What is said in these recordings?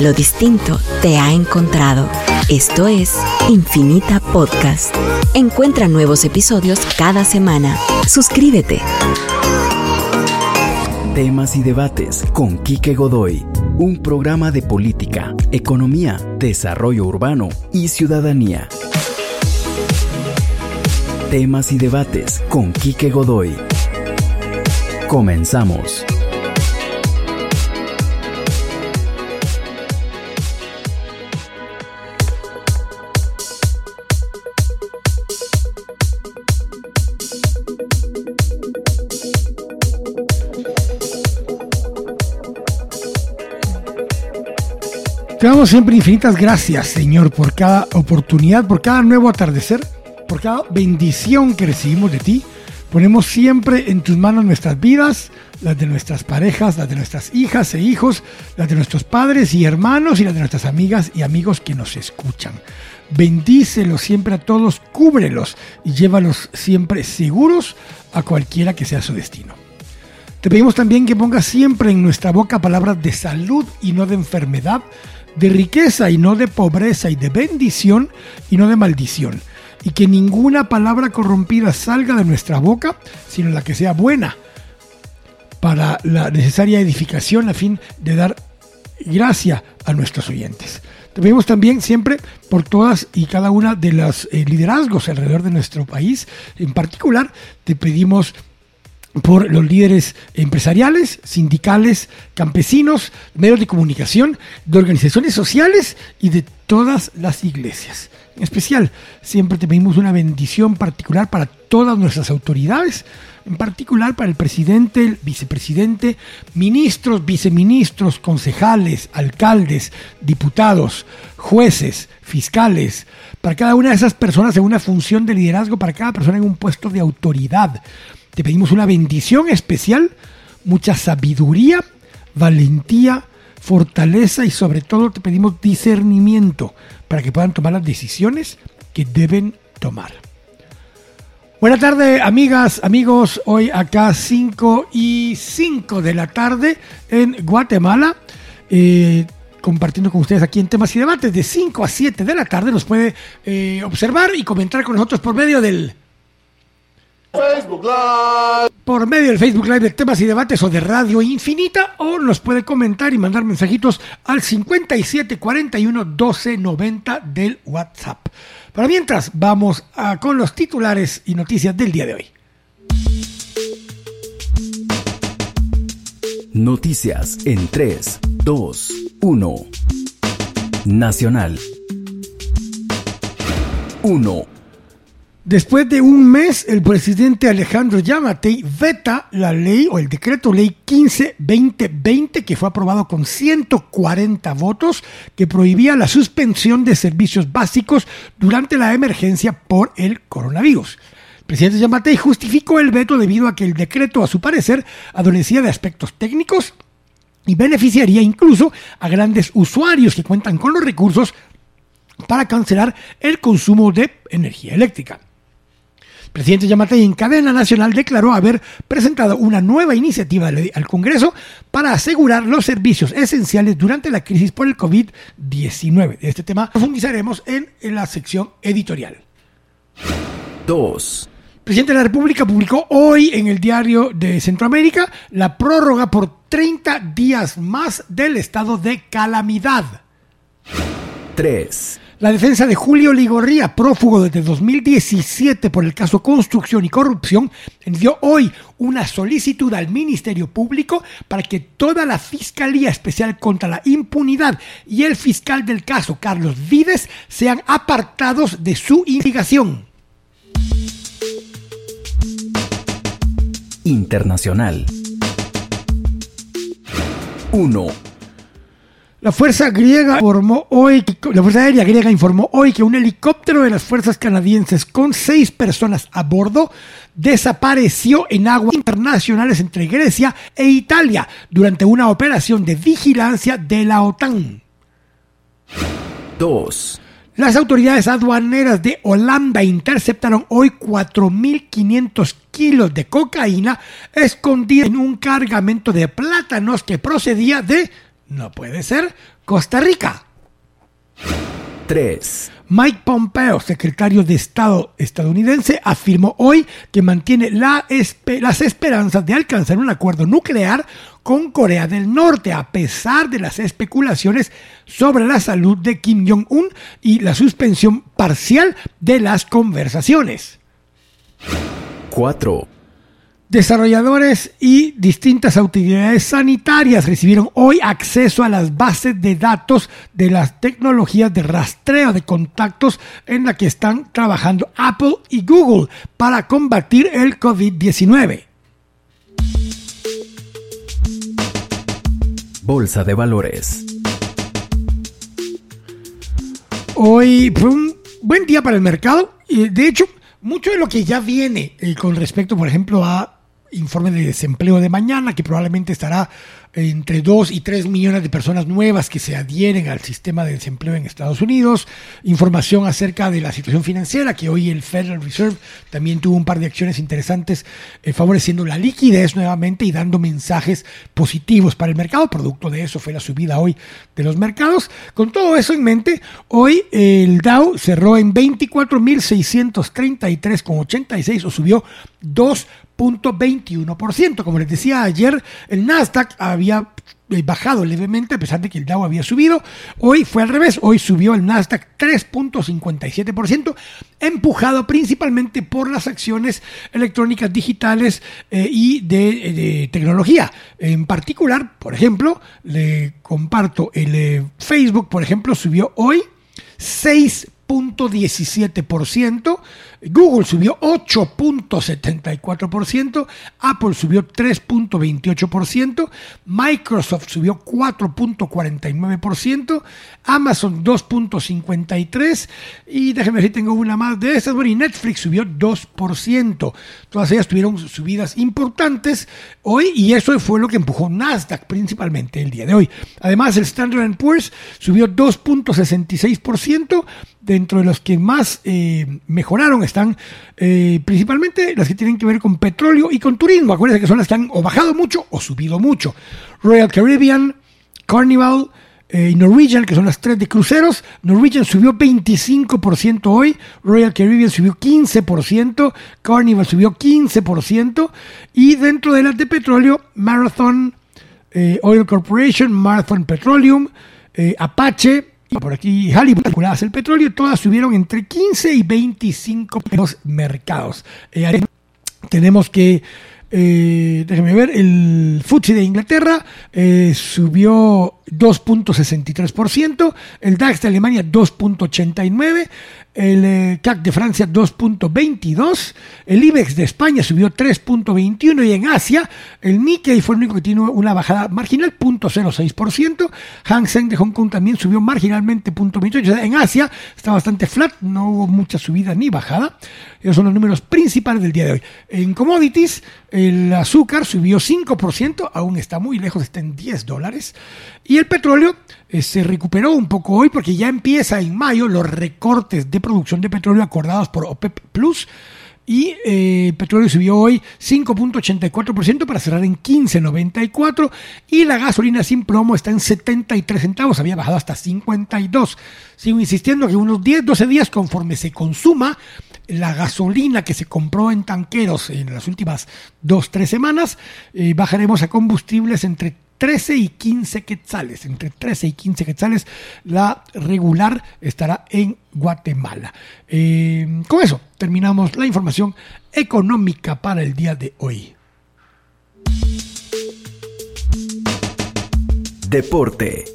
Lo distinto te ha encontrado. Esto es Infinita Podcast. Encuentra nuevos episodios cada semana. Suscríbete. Temas y debates con Quique Godoy. Un programa de política, economía, desarrollo urbano y ciudadanía. Temas y debates con Quique Godoy. Comenzamos. Te damos siempre infinitas gracias, Señor, por cada oportunidad, por cada nuevo atardecer, por cada bendición que recibimos de ti. Ponemos siempre en tus manos nuestras vidas, las de nuestras parejas, las de nuestras hijas e hijos, las de nuestros padres y hermanos y las de nuestras amigas y amigos que nos escuchan. Bendícelos siempre a todos, cúbrelos y llévalos siempre seguros a cualquiera que sea su destino. Te pedimos también que pongas siempre en nuestra boca palabras de salud y no de enfermedad, de riqueza y no de pobreza y de bendición y no de maldición. Y que ninguna palabra corrompida salga de nuestra boca, sino la que sea buena para la necesaria edificación a fin de dar gracia a nuestros oyentes. Te pedimos también siempre por todas y cada una de los eh, liderazgos alrededor de nuestro país. En particular, te pedimos por los líderes empresariales, sindicales, campesinos, medios de comunicación, de organizaciones sociales y de todas las iglesias. En especial, siempre te pedimos una bendición particular para todas nuestras autoridades, en particular para el presidente, el vicepresidente, ministros, viceministros, concejales, alcaldes, diputados, jueces, fiscales, para cada una de esas personas en una función de liderazgo, para cada persona en un puesto de autoridad te pedimos una bendición especial, mucha sabiduría, valentía, fortaleza y sobre todo te pedimos discernimiento para que puedan tomar las decisiones que deben tomar. Buenas tardes, amigas, amigos. Hoy acá 5 y 5 de la tarde en Guatemala. Eh, compartiendo con ustedes aquí en temas y debates de 5 a 7 de la tarde. Nos puede eh, observar y comentar con nosotros por medio del Facebook Live. Por medio del Facebook Live de temas y debates o de Radio Infinita, o nos puede comentar y mandar mensajitos al 5741 1290 del WhatsApp. Pero mientras, vamos a, con los titulares y noticias del día de hoy. Noticias en 3, 2, 1. Nacional. 1. Después de un mes, el presidente Alejandro Yamatei veta la ley o el decreto ley 15-2020 que fue aprobado con 140 votos que prohibía la suspensión de servicios básicos durante la emergencia por el coronavirus. El presidente Yamatei justificó el veto debido a que el decreto, a su parecer, adolecía de aspectos técnicos y beneficiaría incluso a grandes usuarios que cuentan con los recursos para cancelar el consumo de energía eléctrica. Presidente Yamatei en cadena nacional declaró haber presentado una nueva iniciativa al Congreso para asegurar los servicios esenciales durante la crisis por el COVID-19. De este tema profundizaremos en, la sección editorial. 2. El presidente de la República publicó hoy en el diario de Centroamérica la prórroga por 30 días más del estado de calamidad. 3. La defensa de Julio Ligorría, prófugo desde 2017 por el caso Construcción y Corrupción, envió hoy una solicitud al Ministerio Público para que toda la Fiscalía Especial contra la Impunidad y el fiscal del caso, Carlos Vides, sean apartados de su investigación. Internacional 1. La Fuerza griega informó hoy, la Fuerza Aérea griega informó hoy que un helicóptero de las fuerzas canadienses con seis personas a bordo desapareció en aguas internacionales entre Grecia e Italia durante una operación de vigilancia de la OTAN. 2. Las autoridades aduaneras de Holanda interceptaron hoy 4.500 kilos de cocaína escondida en un cargamento de plátanos que procedía de No puede ser. Costa Rica. 3. Mike Pompeo, secretario de Estado estadounidense, afirmó hoy que mantiene la las esperanzas de alcanzar un acuerdo nuclear con Corea del Norte, a pesar de las especulaciones sobre la salud de Kim Jong-un y la suspensión parcial de las conversaciones. 4. Desarrolladores y distintas autoridades sanitarias recibieron hoy acceso a las bases de datos de las tecnologías de rastreo de contactos en la que están trabajando Apple y Google para combatir el COVID-19. Bolsa de Valores. Hoy fue un buen día para el mercado. y De hecho, mucho de lo que ya viene eh, con respecto, por ejemplo, a informe de desempleo de mañana, que probablemente estará entre 2 y 3 millones de personas nuevas que se adhieren al sistema de desempleo en Estados Unidos, información acerca de la situación financiera, que hoy el Federal Reserve también tuvo un par de acciones interesantes eh, favoreciendo la liquidez nuevamente y dando mensajes positivos para el mercado, producto de eso fue la subida hoy de los mercados. Con todo eso en mente, hoy el Dow cerró en 24.633,86 o subió 2.21%. Como les decía ayer, el Nasdaq había eh, bajado levemente a pesar de que el Dow había subido. Hoy fue al revés, hoy subió el Nasdaq 3.57%, empujado principalmente por las acciones electrónicas digitales eh, y de, tecnología. En particular, por ejemplo, le comparto el eh, Facebook, por ejemplo, subió hoy 6 17%, Google subió 8.74%, Apple subió 3.28%, Microsoft subió 4.49%, Amazon 2.53% y déjenme ver si tengo una más de esas, bueno, y Netflix subió 2%. Todas ellas tuvieron subidas importantes hoy y eso fue lo que empujó Nasdaq principalmente el día de hoy. Además, el Standard Poor's subió 2.66%, dentro de los que más eh, mejoraron están eh, principalmente las que tienen que ver con petróleo y con turismo. Acuérdense que son las que han o bajado mucho o subido mucho. Royal Caribbean, Carnival eh, y Norwegian, que son las tres de cruceros. Norwegian subió 25% hoy, Royal Caribbean subió 15%, Carnival subió 15% y dentro de las de petróleo, Marathon Oil Corporation, Marathon Petroleum, Apache, por aquí Hollywood, calculadas el petróleo, todas subieron entre 15 y 25 los mercados. Eh, tenemos que, eh, déjenme ver, el FTSE de Inglaterra eh, subió 2.63%, el DAX de Alemania 2.89%, el eh, CAC de Francia 2.22, el IBEX de España subió 3.21 y en Asia el Nikkei fue el único que tiene una bajada marginal, 0.06%, Hang Seng de Hong Kong también subió marginalmente 0.28, en Asia está bastante flat, no hubo mucha subida ni bajada, esos son los números principales del día de hoy. En commodities, el azúcar subió 5%, aún está muy lejos, está en 10 dólares, y el petróleo eh, se recuperó un poco hoy porque ya empieza en mayo los recortes de producción de petróleo acordados por OPEP Plus. Y eh, el petróleo subió hoy 5.84% para cerrar en 15.94 y la gasolina sin plomo está en 73 centavos, había bajado hasta 52. Sigo insistiendo que unos 10, 12 días conforme se consuma la gasolina que se compró en tanqueros en las últimas 2, 3 semanas, eh, bajaremos a combustibles entre 13 y 15 quetzales. Entre 13 y 15 quetzales la regular estará en Guatemala. Eh, con eso terminamos la información económica para el día de hoy. Deporte.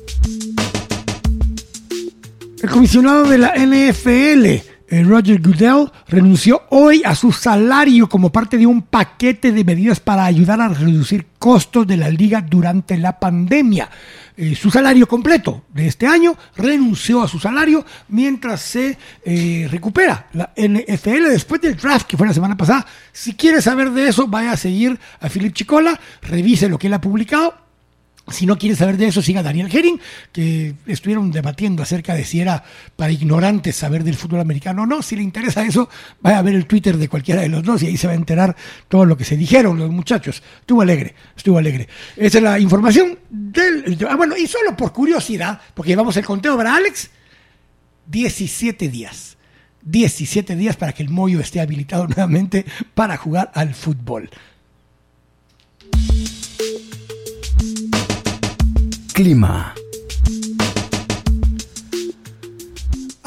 El comisionado de la NFL Roger Goodell renunció hoy a su salario como parte de un paquete de medidas para ayudar a reducir costos de la liga durante la pandemia. Eh, su salario completo de este año renunció a su salario mientras se eh, recupera la NFL después del draft que fue la semana pasada. Si quiere saber de eso, vaya a seguir a Philip Chicola, revise lo que él ha publicado Si no quiere saber de eso, siga Daniel Herring, que estuvieron debatiendo acerca de si era para ignorantes saber del fútbol americano o no. Si le interesa eso, vaya a ver el Twitter de cualquiera de los dos y ahí se va a enterar todo lo que se dijeron los muchachos. Estuvo alegre, estuvo alegre. Esa es la información del... Ah, bueno, y solo por curiosidad, porque llevamos el conteo para Alex, 17 días. 17 días para que el Moyo esté habilitado nuevamente para jugar al fútbol. Clima.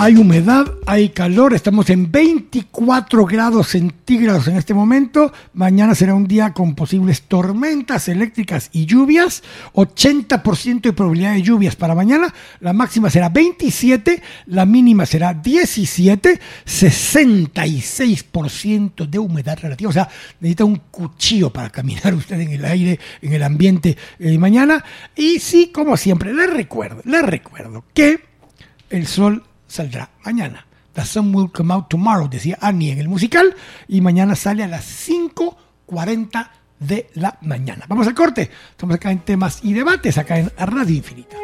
Hay humedad, hay calor, estamos en 24 grados centígrados en este momento. Mañana será un día con posibles tormentas eléctricas y lluvias. 80% de probabilidad de lluvias para mañana. La máxima será 27, la mínima será 17, 66% de humedad relativa. O sea, necesita un cuchillo para caminar usted en el aire, en el ambiente de mañana. Y sí, como siempre, les recuerdo, les recuerdo que el sol saldrá mañana. The sun will come out tomorrow, decía Annie en el musical, y mañana sale a las 5.40 de la mañana. Vamos al corte. Estamos acá en temas y debates, acá en Radio Infinita.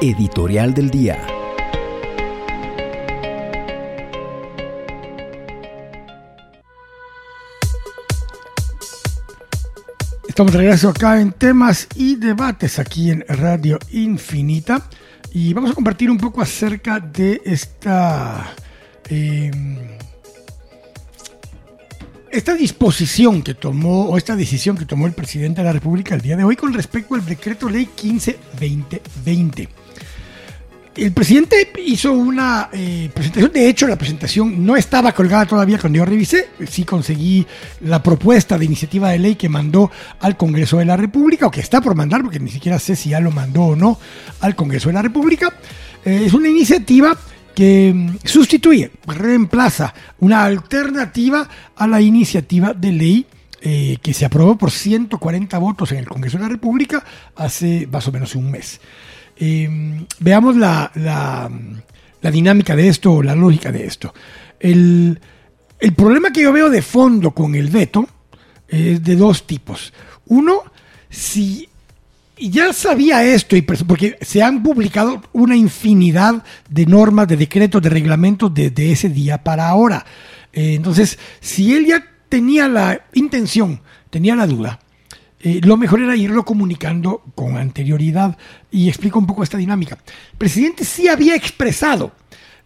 Editorial del día. Estamos de regreso acá en temas y debates aquí en Radio Infinita. Y vamos a compartir un poco acerca de esta, em, esta disposición que tomó, o esta decisión que tomó el presidente de la República el día de hoy con respecto al decreto ley 15-2020 el presidente hizo una eh, presentación, de hecho la presentación no estaba colgada todavía cuando yo revisé, sí conseguí la propuesta de iniciativa de ley que mandó al Congreso de la República, o que está por mandar, porque ni siquiera sé si ya lo mandó o no al Congreso de la República. Eh, es una iniciativa que mm, sustituye, reemplaza una alternativa a la iniciativa de ley eh, que se aprobó por 140 votos en el Congreso de la República hace más o menos un mes. Em, veamos la, dinámica de esto o la lógica de esto. El, problema que yo veo de fondo con el veto es de dos tipos. Uno, si ya sabía esto, y porque se han publicado una infinidad de normas, de decretos, de reglamentos desde ese día para ahora. Eh, entonces, si él ya tenía la intención, tenía la duda, eh, lo mejor era irlo comunicando con anterioridad. Y explico un poco esta dinámica. El presidente sí había expresado,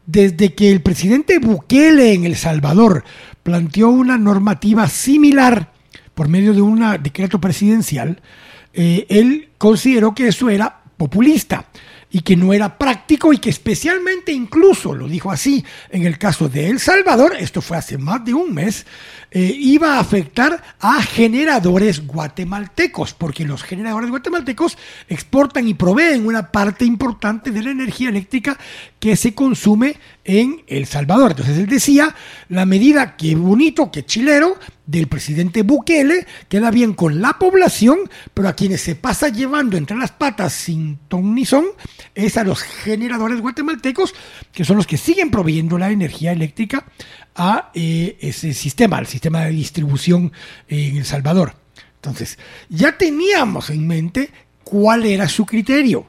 desde que el presidente Bukele en El Salvador planteó una normativa similar por medio de un decreto presidencial, eh, él consideró que eso era populista y que no era práctico y que especialmente incluso, lo dijo así, en el caso de El Salvador, esto fue hace más de un mes, eh, iba a afectar a generadores guatemaltecos, porque los generadores guatemaltecos exportan y proveen una parte importante de la energía eléctrica que se consume en El Salvador. Entonces él decía, la medida que bonito, que chilero, del presidente Bukele queda bien con la población, pero a quienes se pasa llevando entre las patas sin ton ni son es a los generadores guatemaltecos, que son los que siguen proveyendo la energía eléctrica a eh, ese sistema, al sistema de distribución en El Salvador. Entonces, ya teníamos en mente cuál era su criterio.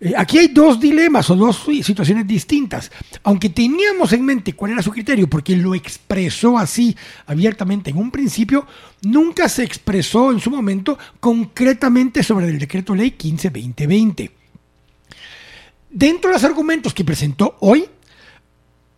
Eh, aquí hay dos dilemas o dos situaciones distintas. Aunque teníamos en mente cuál era su criterio, porque lo expresó así abiertamente en un principio, nunca se expresó en su momento concretamente sobre el decreto ley 15-2020. Dentro de los argumentos que presentó hoy,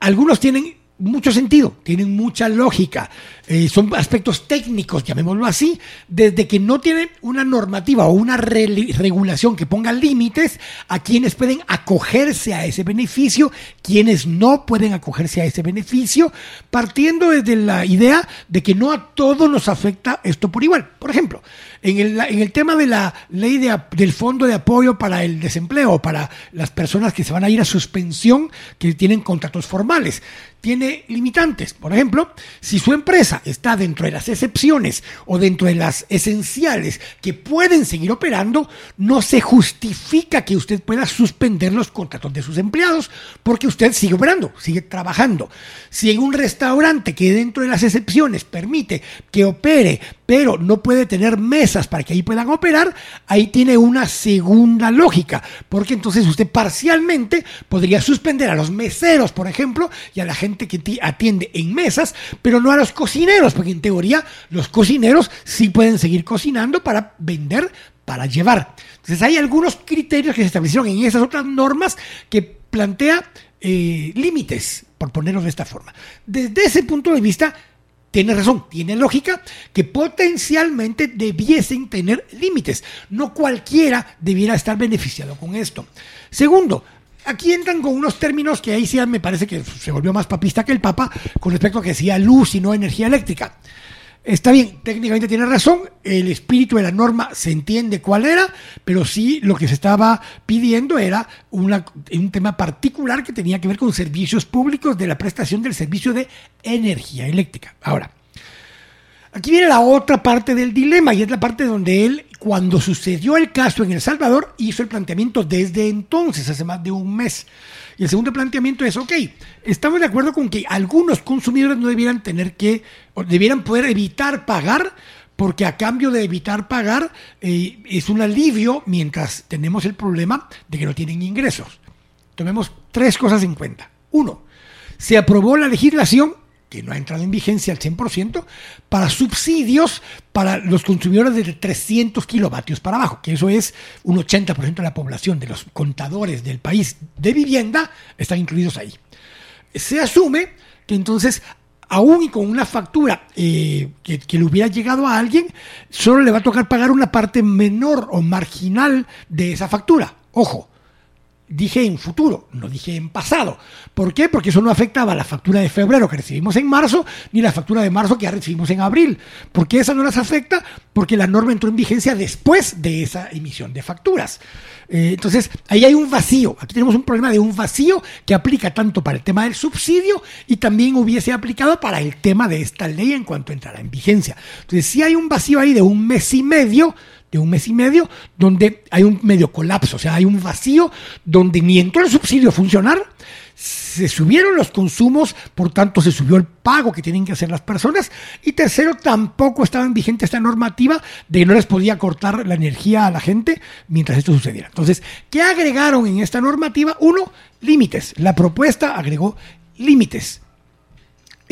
algunos tienen mucho sentido, tienen mucha lógica, eh, son aspectos técnicos, llamémoslo así, desde que no tienen una normativa o una regulación que ponga límites a quienes pueden acogerse a ese beneficio, quienes no pueden acogerse a ese beneficio, partiendo desde la idea de que no a todos nos afecta esto por igual. Por ejemplo, en el, en el tema de la ley de, del fondo de apoyo para el desempleo, para las personas que se van a ir a suspensión, que tienen contratos formales tiene limitantes. Por ejemplo, si su empresa está dentro de las excepciones o dentro de las esenciales que pueden seguir operando, no se justifica que usted pueda suspender los contratos de sus empleados porque usted sigue operando, sigue trabajando. Si en un restaurante que dentro de las excepciones permite que opere, pero no puede tener mesas para que ahí puedan operar, ahí tiene una segunda lógica, porque entonces usted parcialmente podría suspender a los meseros, por ejemplo, y a la gente que atiende en mesas, pero no a los cocineros, porque en teoría los cocineros sí pueden seguir cocinando para vender, para llevar. Entonces hay algunos criterios que se establecieron en esas otras normas que plantea eh, límites, por ponerlo de esta forma. Desde ese punto de vista, tiene razón, tiene lógica que potencialmente debiesen tener límites. No cualquiera debiera estar beneficiado con esto. Segundo, aquí entran con unos términos que ahí sí me parece que se volvió más papista que el Papa con respecto a que decía luz y no energía eléctrica. Está bien, técnicamente tiene razón, el espíritu de la norma se entiende cuál era, pero sí lo que se estaba pidiendo era un tema particular que tenía que ver con servicios públicos de la prestación del servicio de energía eléctrica. Ahora, aquí viene la otra parte del dilema y es la parte donde él, cuando sucedió el caso en El Salvador, hizo el planteamiento desde entonces, hace más de un mes. Y el segundo planteamiento es, ok, estamos de acuerdo con que algunos consumidores no debieran tener que, o debieran poder evitar pagar, porque a cambio de evitar pagar eh, es un alivio mientras tenemos el problema de que no tienen ingresos. Tomemos tres cosas en cuenta. Uno, se aprobó la legislación que no ha entrado en vigencia al 100%, para subsidios para los consumidores de 300 kilovatios para abajo, que eso es un 80% de la población de los contadores del país de vivienda, están incluidos ahí. Se asume que entonces, aún y con una factura eh, que, que le hubiera llegado a alguien, solo le va a tocar pagar una parte menor o marginal de esa factura. Ojo, dije en futuro, no dije en pasado. ¿Por qué? Porque eso no afectaba la factura de febrero que recibimos en marzo, ni la factura de marzo que ya recibimos en abril. ¿Por qué esa no las afecta? Porque la norma entró en vigencia después de esa emisión de facturas. Eh, entonces, ahí hay un vacío. Aquí tenemos un problema de un vacío que aplica tanto para el tema del subsidio y también hubiese aplicado para el tema de esta ley en cuanto entrará en vigencia. Entonces, si hay un vacío ahí de un mes y medio, de un mes y medio, donde hay un medio colapso, o sea, hay un vacío donde ni entró el subsidio a funcionar, se subieron los consumos, por tanto se subió el pago que tienen que hacer las personas, y tercero, tampoco estaba en vigente esta normativa de que no les podía cortar la energía a la gente mientras esto sucediera. Entonces, ¿qué agregaron en esta normativa? Uno, límites. La propuesta agregó límites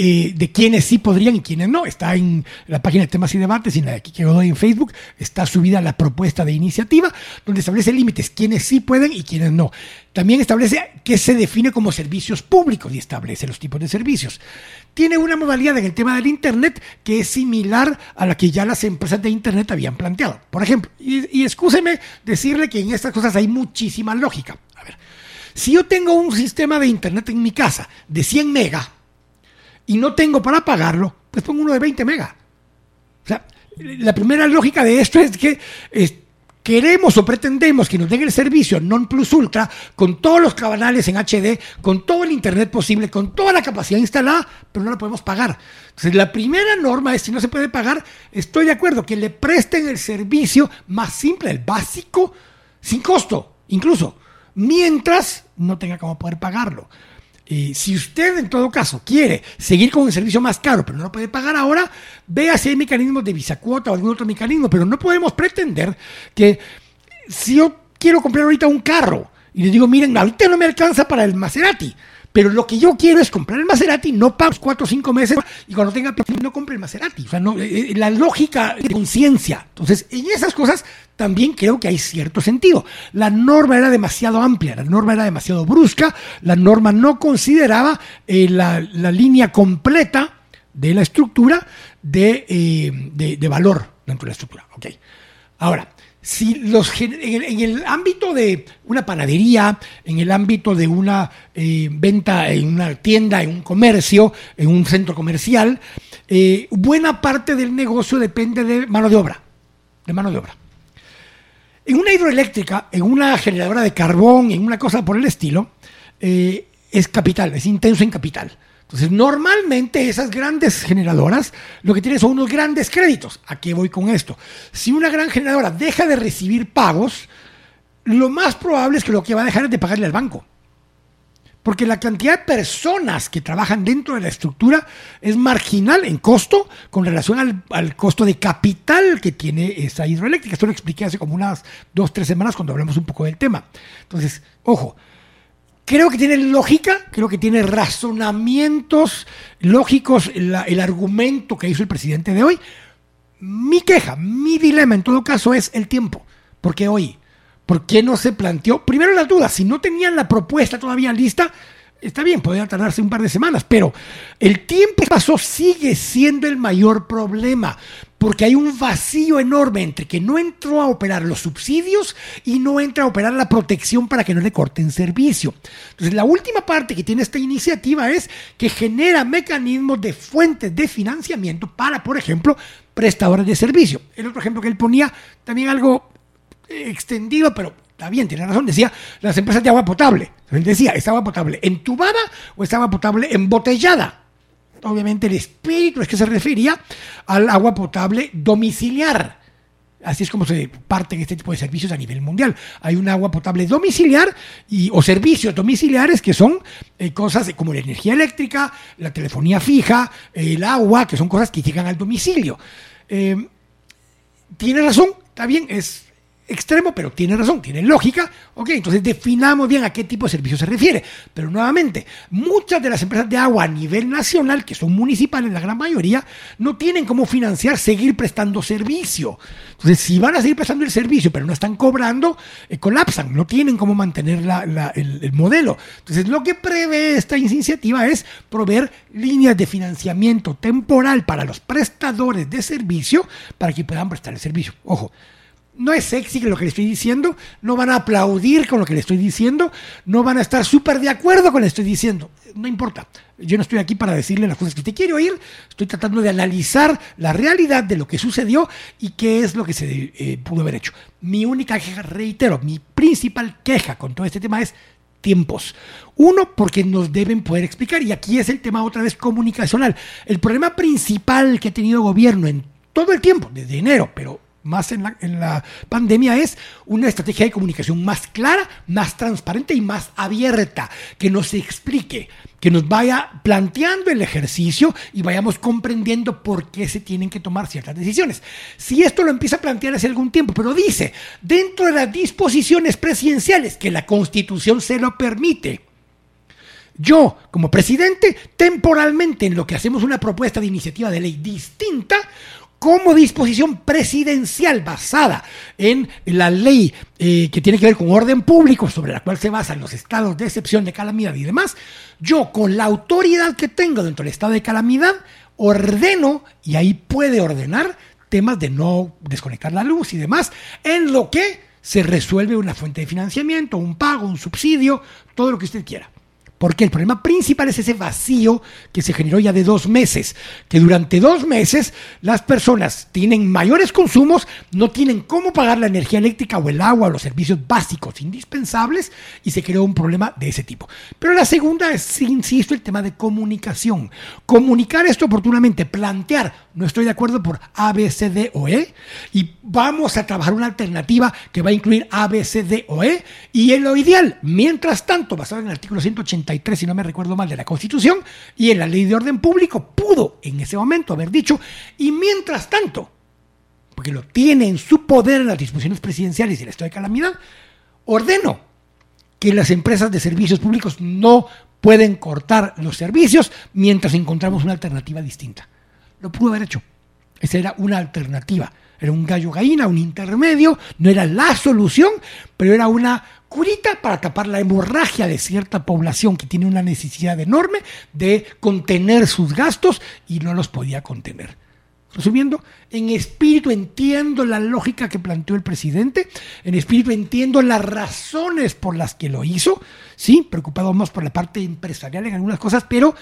eh, de quienes sí podrían y quienes no. Está en la página de temas y debates y en la de aquí que doy en Facebook. Está subida la propuesta de iniciativa donde establece límites, quienes sí pueden y quienes no. También establece qué se define como servicios públicos y establece los tipos de servicios. Tiene una modalidad en el tema del Internet que es similar a la que ya las empresas de Internet habían planteado. Por ejemplo, y, y excúseme decirle que en estas cosas hay muchísima lógica. A ver, si yo tengo un sistema de Internet en mi casa de 100 megas, y no tengo para pagarlo, pues pongo uno de 20 megas. O sea, la primera lógica de esto es que queremos o pretendemos que nos den el servicio non plus ultra con todos los canales en HD, con todo el internet posible, con toda la capacidad instalada, pero no lo podemos pagar. Entonces, la primera norma es si no se puede pagar, estoy de acuerdo que le presten el servicio más simple, el básico, sin costo, incluso, mientras no tenga cómo poder pagarlo si usted en todo caso quiere seguir con el servicio más caro, pero no lo puede pagar ahora, vea si hay mecanismos de visa cuota o algún otro mecanismo, pero no podemos pretender que si yo quiero comprar ahorita un carro y le digo, miren, ahorita no me alcanza para el Maserati, pero lo que yo quiero es comprar el Maserati, no pago cuatro o cinco meses y cuando tenga no compre el Maserati. O sea, no, eh, eh, la lógica de conciencia. Entonces, en esas cosas también creo que hay cierto sentido. La norma era demasiado amplia, la norma era demasiado brusca, la norma no consideraba eh, la, línea completa de la estructura de, de, valor dentro de la estructura. Okay. Ahora, si los, en, el, ámbito de una panadería, en el ámbito de una eh, venta en una tienda, en un comercio, en un centro comercial, eh, buena parte del negocio depende de mano de obra, de mano de obra. En una hidroeléctrica, en una generadora de carbón, en una cosa por el estilo, eh, es capital, es intenso en capital. Entonces, normalmente esas grandes generadoras lo que tienen son unos grandes créditos. ¿A qué voy con esto? Si una gran generadora deja de recibir pagos, lo más probable es que lo que va a dejar es de pagarle al banco. Porque la cantidad de personas que trabajan dentro de la estructura es marginal en costo con relación al, costo de capital que tiene esa hidroeléctrica. Esto lo expliqué hace como unas dos, tres semanas cuando hablamos un poco del tema. Entonces, ojo, creo que tiene lógica, creo que tiene razonamientos lógicos el argumento que hizo el presidente de hoy. Mi queja, mi dilema en todo caso es el tiempo. Porque hoy ¿Por qué no se planteó? Primero la duda, si no tenían la propuesta todavía lista, está bien, podría tardarse un par de semanas, pero el tiempo que pasó sigue siendo el mayor problema, porque hay un vacío enorme entre que no entró a operar los subsidios y no entra a operar la protección para que no le corten servicio. Entonces, la última parte que tiene esta iniciativa es que genera mecanismos de fuentes de financiamiento para, por ejemplo, prestadores de servicio. El otro ejemplo que él ponía, también algo extendido, pero está bien, tiene razón, decía las empresas de agua potable. decía, ¿es agua potable entubada o es agua potable embotellada? Obviamente el espíritu es que se refería al agua potable domiciliar. Así es como se parten este tipo de servicios a nivel mundial. Hay un agua potable domiciliar y, o servicios domiciliares que son eh, cosas como la energía eléctrica, la telefonía fija, el agua, que son cosas que llegan al domicilio. Eh, tiene razón, está bien, es extremo, pero tiene razón, tiene lógica. Ok, entonces definamos bien a qué tipo de servicio se refiere. Pero nuevamente, muchas de las empresas de agua a nivel nacional, que son municipales, la gran mayoría, no tienen cómo financiar seguir prestando servicio. Entonces, si van a seguir prestando el servicio, pero no están cobrando, eh, colapsan, no tienen cómo mantener el, el modelo. Entonces, lo que prevé esta iniciativa es proveer líneas de financiamiento temporal para los prestadores de servicio para que puedan prestar el servicio. Ojo, no es sexy lo que le estoy diciendo, no van a aplaudir con lo que le estoy diciendo, no van a estar súper de acuerdo con lo que estoy diciendo. No importa, yo no estoy aquí para decirle las cosas que te quiero oír, estoy tratando de analizar la realidad de lo que sucedió y qué es lo que se eh, pudo haber hecho. Mi única queja, reitero, mi principal queja con todo este tema es tiempos. Uno, porque nos deben poder explicar, y aquí es el tema otra vez comunicacional. El problema principal que ha tenido gobierno en todo el tiempo, desde enero, pero más en la, pandemia es una estrategia de comunicación más clara, más transparente y más abierta, que nos explique, que nos vaya planteando el ejercicio y vayamos comprendiendo por qué se tienen que tomar ciertas decisiones. Si esto lo empieza a plantear hace algún tiempo, pero dice, dentro de las disposiciones presidenciales, que la constitución se lo permite, yo, como presidente, temporalmente en lo que hacemos una propuesta de iniciativa de ley distinta, como disposición presidencial basada en la ley eh, que tiene que ver con orden público, sobre la cual se basan los estados de excepción de calamidad y demás, yo con la autoridad que tengo dentro del estado de calamidad, ordeno, y ahí puede ordenar, temas de no desconectar la luz y demás, en lo que se resuelve una fuente de financiamiento, un pago, un subsidio, todo lo que usted quiera. Porque el problema principal es ese vacío que se generó ya de dos meses, que durante dos meses las personas tienen mayores consumos, no tienen cómo pagar la energía eléctrica o el agua o los servicios básicos indispensables y se creó un problema de ese tipo. Pero la segunda es, insisto, el tema de comunicación. Comunicar esto oportunamente, plantear, no estoy de acuerdo por A, B, C, D o E y vamos a trabajar una alternativa que va a incluir A, B, C, D o E y en lo ideal, mientras tanto, basado en el artículo 180, si no me recuerdo mal, de la Constitución y en la ley de orden público pudo en ese momento haber dicho, y mientras tanto, porque lo tiene en su poder las disposiciones presidenciales y el estado de calamidad, ordeno que las empresas de servicios públicos no pueden cortar los servicios mientras encontramos una alternativa distinta. Lo pudo haber hecho. Esa era una alternativa. Era un gallo gallina, un intermedio, no era la solución, pero era una curita para tapar la hemorragia de cierta población que tiene una necesidad enorme de contener sus gastos y no los podía contener. Resumiendo, en espíritu entiendo la lógica que planteó el presidente, en espíritu entiendo las razones por las que lo hizo, sí, preocupado más por la parte empresarial en algunas cosas, pero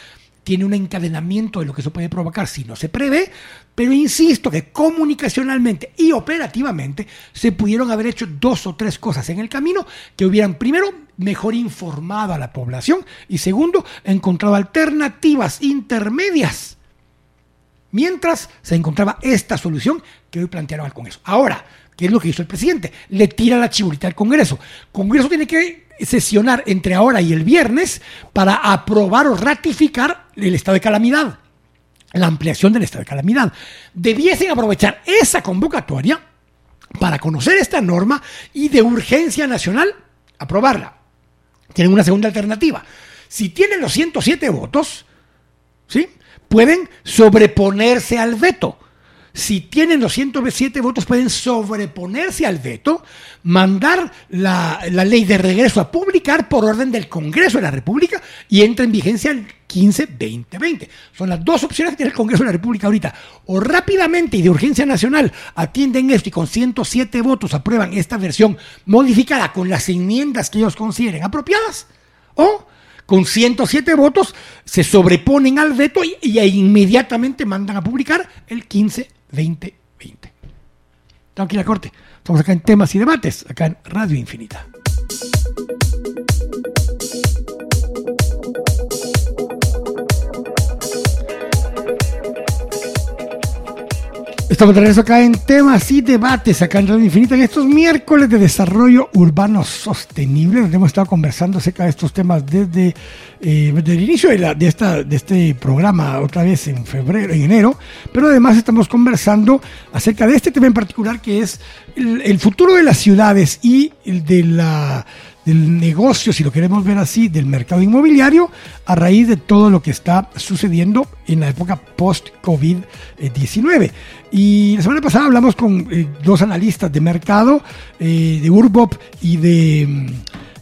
tiene un encadenamiento de lo que eso puede provocar si no se prevé, pero insisto que comunicacionalmente y operativamente se pudieron haber hecho dos o tres cosas en el camino que hubieran primero mejor informado a la población. Y segundo, encontrado alternativas intermedias. Mientras se encontraba esta solución que hoy plantearon al Congreso. Ahora, ¿qué es lo que hizo el presidente? Le tira la chiburita al Congreso. Congreso tiene que sesionar entre ahora y el viernes para aprobar o ratificar el estado de calamidad, la ampliación del estado de calamidad. Debiesen aprovechar esa convocatoria para conocer esta norma y de urgencia nacional aprobarla. Tienen una segunda alternativa. Si tienen los 107 votos, ¿sí? pueden sobreponerse al veto si tienen los 107 votos, pueden sobreponerse al veto, mandar la, ley de regreso a publicar por orden del Congreso de la República y entra en vigencia el 15-2020. Son las dos opciones que tiene el Congreso de la República ahorita. O rápidamente y de urgencia nacional atienden esto y con 107 votos aprueban esta versión modificada con las enmiendas que ellos consideren apropiadas. O con 107 votos se sobreponen al veto y, y inmediatamente mandan a publicar el 15 2020. Tengo que corte. Estamos acá en temas y debates, acá en Radio Infinita. Estamos de regreso acá en temas y debates, acá en Radio Infinita, en estos miércoles de desarrollo urbano sostenible, donde hemos estado conversando acerca de estos temas desde, eh, el inicio de, este programa, otra vez en febrero, en enero, pero además estamos conversando acerca de este tema en particular que es el, el futuro de las ciudades y el de la del negocio, si lo queremos ver así, del mercado inmobiliario a raíz de todo lo que está sucediendo en la época post-COVID-19. Y la semana pasada hablamos con eh, dos analistas de mercado, eh, de Urbop y de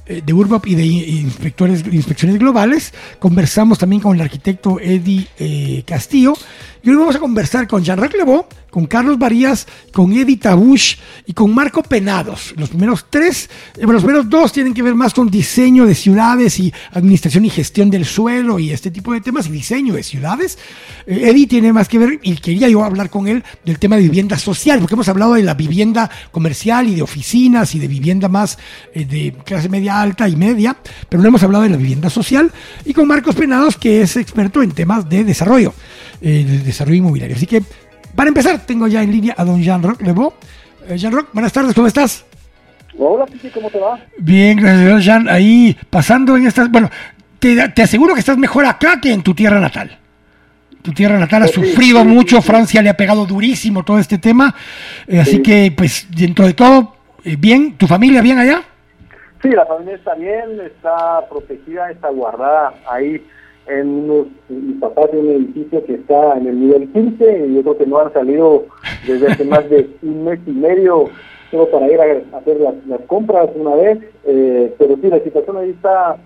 eh, de Urbop y de inspectores, inspecciones globales. Conversamos también con el arquitecto Eddie Castillo. Y hoy vamos a conversar con Jean-Jacques con Carlos Varías, con Eddie Tabush y con Marco Penados. Los primeros tres, eh, los primeros dos tienen que ver más con diseño de ciudades y administración y gestión del suelo y este tipo de temas y diseño de ciudades. Eh, tiene más que ver, y quería yo hablar con él del tema de vivienda social, porque hemos hablado de la vivienda comercial y de oficinas y de vivienda más eh, de clase media alta y media, pero no hemos hablado de la vivienda social. Y con Marcos Penados, que es experto en temas de desarrollo, de desarrollo inmobiliario. Así que para empezar, tengo ya en línea a don Jean-Roch Lebeau. Eh, Jean-Roch, buenas tardes, ¿cómo estás? Hola, Pichi, ¿cómo te va? Bien, gracias, Jean. Ahí pasando en estas. Bueno, te, aseguro que estás mejor acá que en tu tierra natal. Tu tierra natal ha sufrido mucho, Francia le ha pegado durísimo todo este tema. Eh, así que, pues, dentro de todo, eh, bien. ¿Tu familia bien allá? Sí, la familia está bien, está protegida, está guardada ahí en mi papá tiene un edificio que está en el nivel 15 y yo creo que no han salido desde hace más de un mes y medio solo para ir a hacer las, compras una vez, eh, pero sí, la situación ahí está,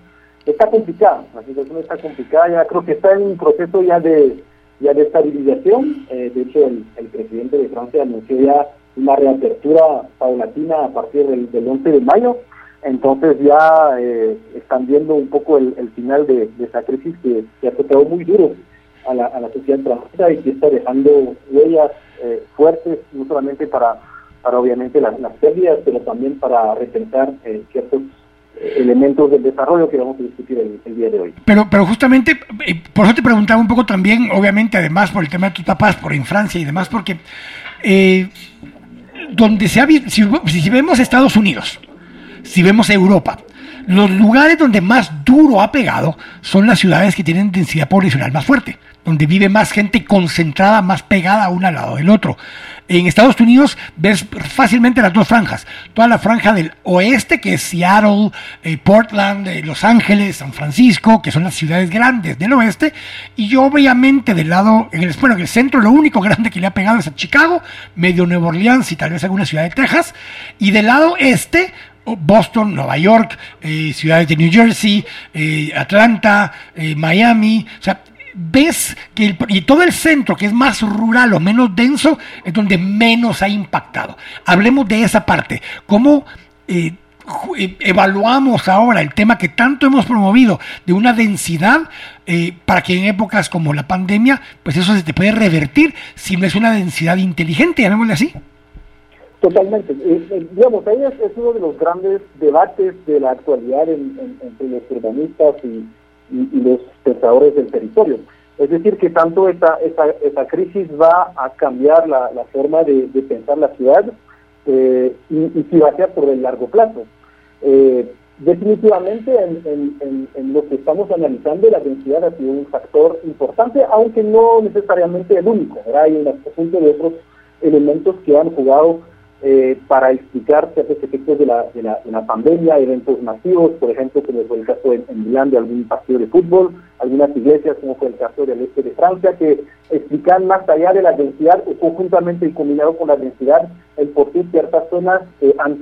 está complicada, la situación está complicada, ya creo que está en un proceso ya de ya de estabilización, eh, de hecho el, presidente de Francia anunció ya una reapertura paulatina a partir del, del 11 de mayo, entonces ya eh, están viendo un poco el, final de, esa crisis que, ha tocado muy duro a la, a la sociedad francesa y que está dejando huellas eh, fuertes, no solamente para, para obviamente las, pérdidas, pero también para repensar eh, ciertos elementos del desarrollo que vamos a discutir el, día de hoy. Pero, pero justamente, por eso te preguntaba un poco también, obviamente, además por el tema de tus papás, por en Francia y demás, porque donde se ha si, si vemos Estados Unidos, si vemos Europa, los lugares donde más duro ha pegado son las ciudades que tienen densidad poblacional más fuerte, donde vive más gente concentrada, más pegada una al lado del otro. En Estados Unidos ves fácilmente las dos franjas. Toda la franja del oeste, que es Seattle, eh, Portland, eh, Los Ángeles, San Francisco, que son las ciudades grandes del oeste. Y obviamente del lado, en el, bueno, en el centro lo único grande que le ha pegado es a Chicago, medio Nueva Orleans y tal vez alguna ciudad de Texas. Y del lado este, Boston, Nueva York, eh, ciudades de New Jersey, eh, Atlanta, eh, Miami, o sea, ves que y todo el centro que es más rural o menos denso es donde menos ha impactado. Hablemos de esa parte, cómo evaluamos ahora el tema que tanto hemos promovido de una densidad para que en épocas como la pandemia, pues eso se te puede revertir si no es una densidad inteligente, llamémosle así. Totalmente. Eh, eh, digamos, ahí es, uno de los grandes debates de la actualidad entre los urbanistas y, los pensadores del territorio. Es decir, que tanto esta, esta, crisis va a cambiar la, forma de, pensar la ciudad y, si va a ser por el largo plazo. definitivamente, en, en, lo que estamos analizando, la densidad ha sido un factor importante, aunque no necesariamente el único. Hay un conjunto de otros elementos que han jugado eh, para explicar ciertos efectos de la, de, la, pandemia, eventos masivos, por ejemplo, como fue el caso en, Milán de algún partido de fútbol, algunas iglesias, como fue el caso del este de Francia, que explican más allá de la densidad o conjuntamente y combinado con la densidad, el por qué ciertas zonas eh, han,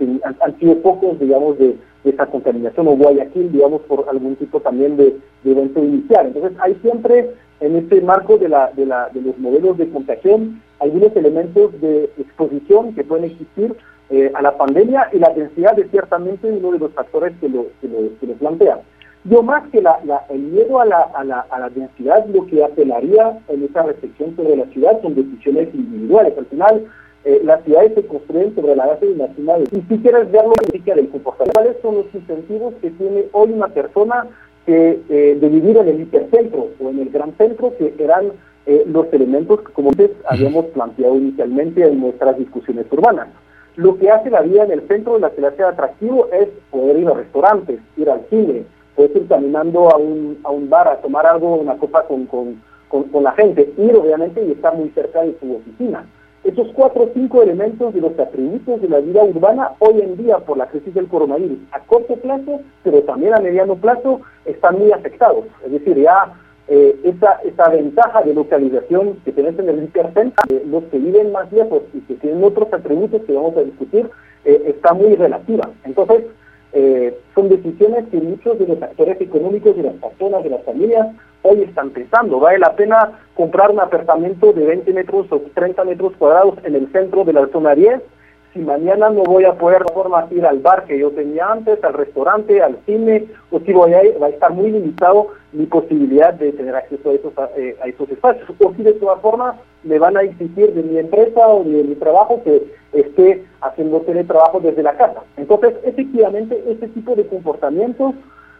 sido pocos, digamos, de, esa contaminación, o Guayaquil, digamos, por algún tipo también de, de evento inicial. Entonces, hay siempre en este marco de, la, de, la, de los modelos de contagión algunos elementos de exposición que pueden existir eh, a la pandemia y la densidad es ciertamente uno de los factores que lo, que lo, que plantea. Yo más que la, el miedo a la, a, la, densidad, lo que apelaría en esa reflexión sobre la ciudad son decisiones individuales. Al final, eh, las ciudades se construyen sobre la base de nacionales. Y si quieres verlo del comportamiento, ¿cuáles son los incentivos que tiene hoy una persona que, eh, de vivir en el hipercentro o en el gran centro, que eran eh, los elementos que, como antes habíamos planteado inicialmente en nuestras discusiones urbanas. Lo que hace la vida en el centro de la ciudad sea atractivo es poder ir a restaurantes, ir al cine, poder ir caminando a un, a un bar a tomar algo, una copa con, con, con, la gente, ir obviamente y estar muy cerca de su oficina. Esos cuatro o cinco elementos de los atributos de la vida urbana hoy en día por la crisis del coronavirus a corto plazo, pero también a mediano plazo, están muy afectados. Es decir, ya eh, esa, esa ventaja de localización que tenés en el hipercentro, eh, los que viven más lejos y que tienen otros atributos que vamos a discutir, eh, está muy relativa. Entonces, eh, son decisiones que muchos de los actores económicos de las personas, de las familias, hoy están pensando. ¿Vale la pena comprar un apartamento de 20 metros o 30 metros cuadrados en el centro de la zona 10 si mañana no voy a poder de forma ir al bar que yo tenía antes, al restaurante, al cine, o si voy a, estar muy limitado mi posibilidad de tener acceso a esos, eh, a esos espacios, o si de todas formas me van a exigir de mi empresa o de mi trabajo que esté haciendo teletrabajo desde la casa. Entonces, efectivamente, este tipo de comportamientos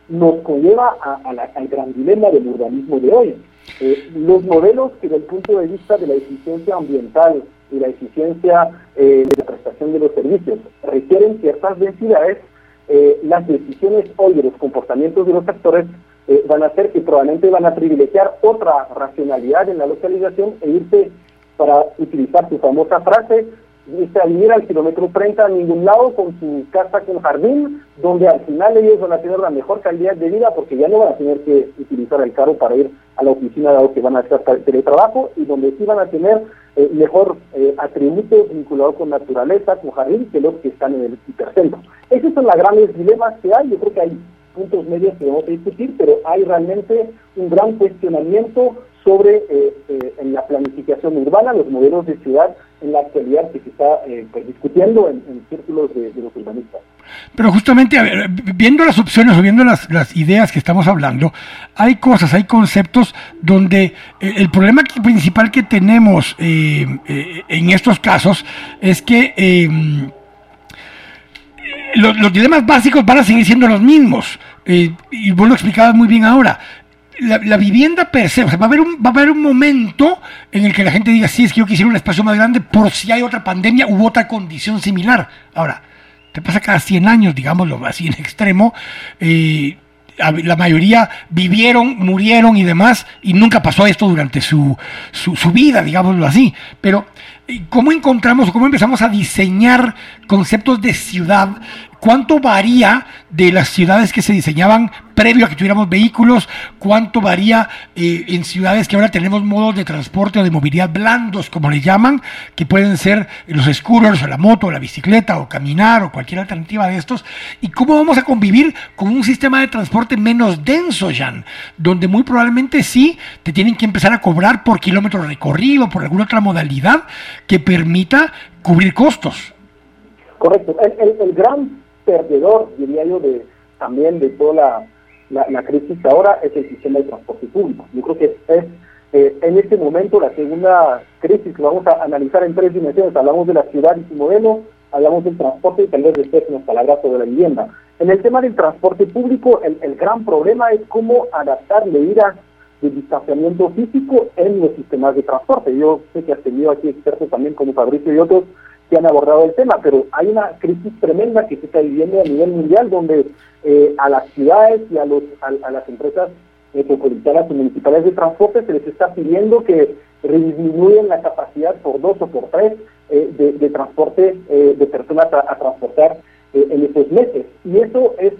nos conlleva al gran dilema del urbanismo de hoy. Eh, los modelos que desde el punto de vista de la eficiencia ambiental y la eficiencia eh, de la prestación de los servicios requieren ciertas densidades, eh, las decisiones hoy de los comportamientos de los actores van a ser que probablemente van a privilegiar otra racionalidad en la localización e irse para utilizar su famosa frase, a vivir al kilómetro 30 a ningún lado con su casa con jardín, donde al final ellos van a tener la mejor calidad de vida porque ya no van a tener que utilizar el carro para ir a la oficina dado que van a hacer teletrabajo y donde sí van a tener eh, mejor eh, atributos vinculados con naturaleza, con jardín, que los que están en el hipercentro. Esos son los grandes dilemas que hay. Yo creo que hay puntos medios que vamos a discutir, pero hay realmente un gran cuestionamiento sobre eh, en la planificación urbana, los modelos de ciudad en la actualidad que se está pues, discutiendo en, círculos de, los urbanistas. Pero justamente, viendo las opciones o viendo las, ideas que estamos hablando, hay cosas, hay conceptos donde eh, el problema principal que tenemos eh, eh, en estos casos es que em, los, dilemas básicos van a seguir siendo los mismos. y vos lo explicabas muy bien ahora. La, vivienda per se, va a, haber un, va a haber un momento en el que la gente diga, sí, es que yo quisiera un espacio más grande por si hay otra pandemia u otra condición similar. Ahora, te pasa cada 100 años, digámoslo así en extremo, eh, la mayoría vivieron, murieron y demás, y nunca pasó esto durante su, su, su vida, digámoslo así. Pero, ¿cómo encontramos, cómo empezamos a diseñar conceptos de ciudad ¿Cuánto varía de las ciudades que se diseñaban previo a que tuviéramos vehículos? ¿Cuánto varía eh, en ciudades que ahora tenemos modos de transporte o de movilidad blandos, como le llaman, que pueden ser los scooters o la moto o la bicicleta o caminar o cualquier alternativa de estos? ¿Y cómo vamos a convivir con un sistema de transporte menos denso, Jan? Donde muy probablemente sí te tienen que empezar a cobrar por kilómetro recorrido, por alguna otra modalidad que permita cubrir costos. Correcto. El, el gran perdedor, diría yo, de también de toda la, la, crisis ahora es el sistema de transporte público. Yo creo que es, eh, en este momento la segunda crisis que vamos a analizar en tres dimensiones. Hablamos de la ciudad y su modelo, hablamos del transporte y tal vez después unas palabras sobre la vivienda. En el tema del transporte público, el, el gran problema es cómo adaptar medidas de distanciamiento físico en los sistemas de transporte. Yo sé que has tenido aquí expertos también como Fabricio y otros que han abordado el tema, pero hay una crisis tremenda que se está viviendo a nivel mundial donde eh, a las ciudades y a, los, a, las empresas metropolitanas y municipales de transporte se les está pidiendo que disminuyen la capacidad por dos o por tres eh, de, transporte eh, de personas a, transportar en estos meses. Y eso es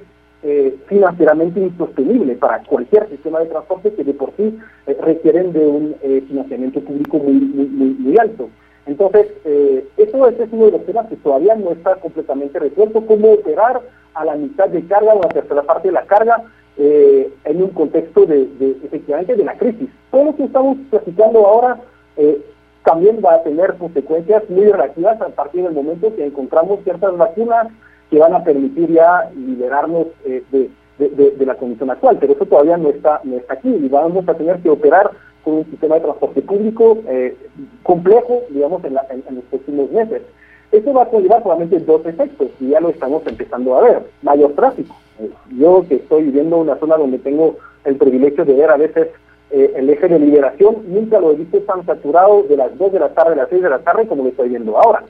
financieramente insostenible para cualquier sistema de transporte que de por sí requieren de un financiamiento público muy, muy, muy alto. Entonces, eh, eso es uno de los temas que todavía no está completamente resuelto, cómo operar a la mitad de carga o a la tercera parte de la carga eh, en un contexto de, efectivamente de la crisis. Todo lo que estamos platicando ahora eh, también va a tener consecuencias muy relativas a partir del momento que encontramos ciertas vacunas que van a permitir ya liberarnos eh, de, la condición actual, pero eso todavía no está, no está aquí y vamos a tener que operar un sistema de transporte público eh, complejo, digamos, en, los próximos meses. Eso va a conllevar solamente dos efectos, y ya lo estamos empezando a ver. Mayor tráfico. Eh, yo que estoy viviendo en una zona donde tengo el privilegio de ver a veces eh, el eje de liberación, nunca lo he visto tan saturado de las 2 de la tarde a las 6 de la tarde como lo estoy viendo ahora.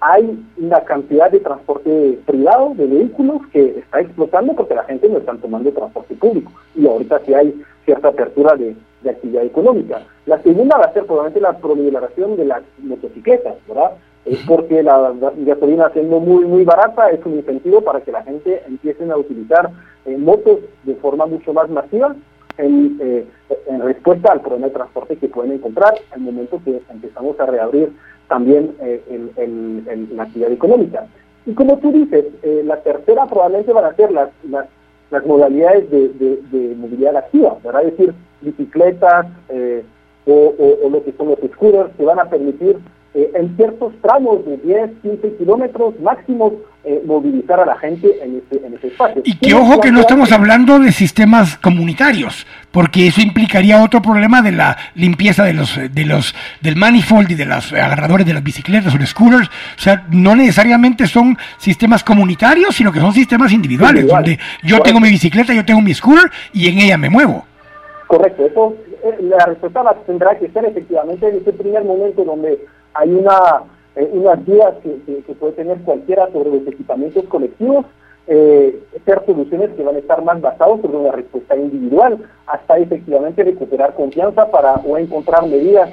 hay una cantidad de transporte privado, de vehículos, que está explotando porque la gente no está tomando transporte público. Y ahorita sí hay cierta apertura de, de actividad económica. La segunda va a ser probablemente la proliferación de las motocicletas, ¿verdad? Es porque la gasolina siendo muy muy barata es un incentivo para que la gente empiece a utilizar eh, motos de forma mucho más masiva en, eh, en, respuesta al problema de transporte que pueden encontrar al momento que empezamos a reabrir también eh, la actividad económica. Y como tú dices, la tercera probablemente van a ser las, las, las modalidades de, de, movilidad activa, ¿verdad? Es decir, bicicletas eh, o, lo que son los scooters que van a permitir eh, en ciertos tramos de 10, 15 kilómetros máximos eh, movilizar a la gente en ese, en ese espacio. Y que ojo que no estamos hablando de sistemas comunitarios, porque eso implicaría otro problema de la limpieza de los, de los, del manifold y de los agarradores de las bicicletas o los scooters. O sea, no necesariamente son sistemas comunitarios, sino que son sistemas individuales, donde yo tengo mi bicicleta, yo tengo mi scooter y en ella me muevo. Correcto, eso, eh, la respuesta la tendrá que ser efectivamente en ese primer momento donde hay una eh, unas dudas que, puede tener cualquiera sobre los equipamientos colectivos, eh, ser soluciones que van a estar más basadas sobre una respuesta individual, hasta efectivamente recuperar confianza para o encontrar medidas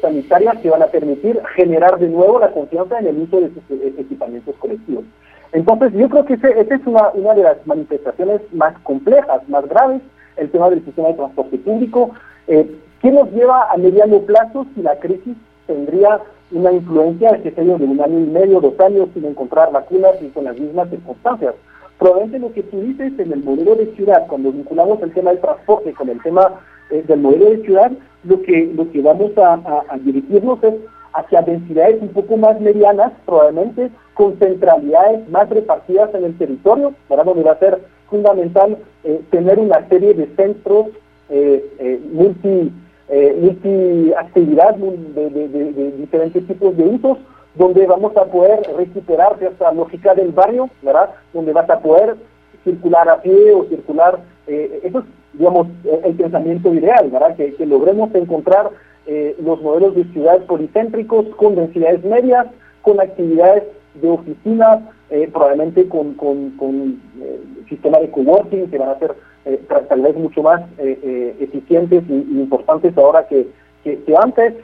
sanitarias que van a permitir generar de nuevo la confianza en el uso de esos equipamientos colectivos. Entonces, yo creo que esa es una, una de las manifestaciones más complejas, más graves, el tema del sistema de transporte público. Eh, ¿Qué nos lleva a mediano plazo si la crisis tendría una influencia, ese de un año y medio, dos años, sin encontrar vacunas y con las mismas circunstancias? Probablemente lo que tú dices en el modelo de ciudad, cuando vinculamos el tema del transporte con el tema eh, del modelo de ciudad, lo que, lo que vamos a, dirigirnos es hacia densidades un poco más medianas, probablemente con centralidades más repartidas en el territorio, para donde va a ser fundamental eh, tener una serie de centros eh, eh, multi, multi actividad de, diferentes tipos de usos donde vamos a poder recuperar esta lógica del barrio, ¿verdad? Donde vas a poder circular a pie o circular, eso es, digamos, el pensamiento ideal, ¿verdad? Que, logremos encontrar los modelos de ciudades policéntricos con densidades medias, con actividades de oficinas, eh, probablemente con, con, con eh, sistemas de coworking que van a ser eh, tal vez mucho más eficientes y, importantes ahora que, que, antes,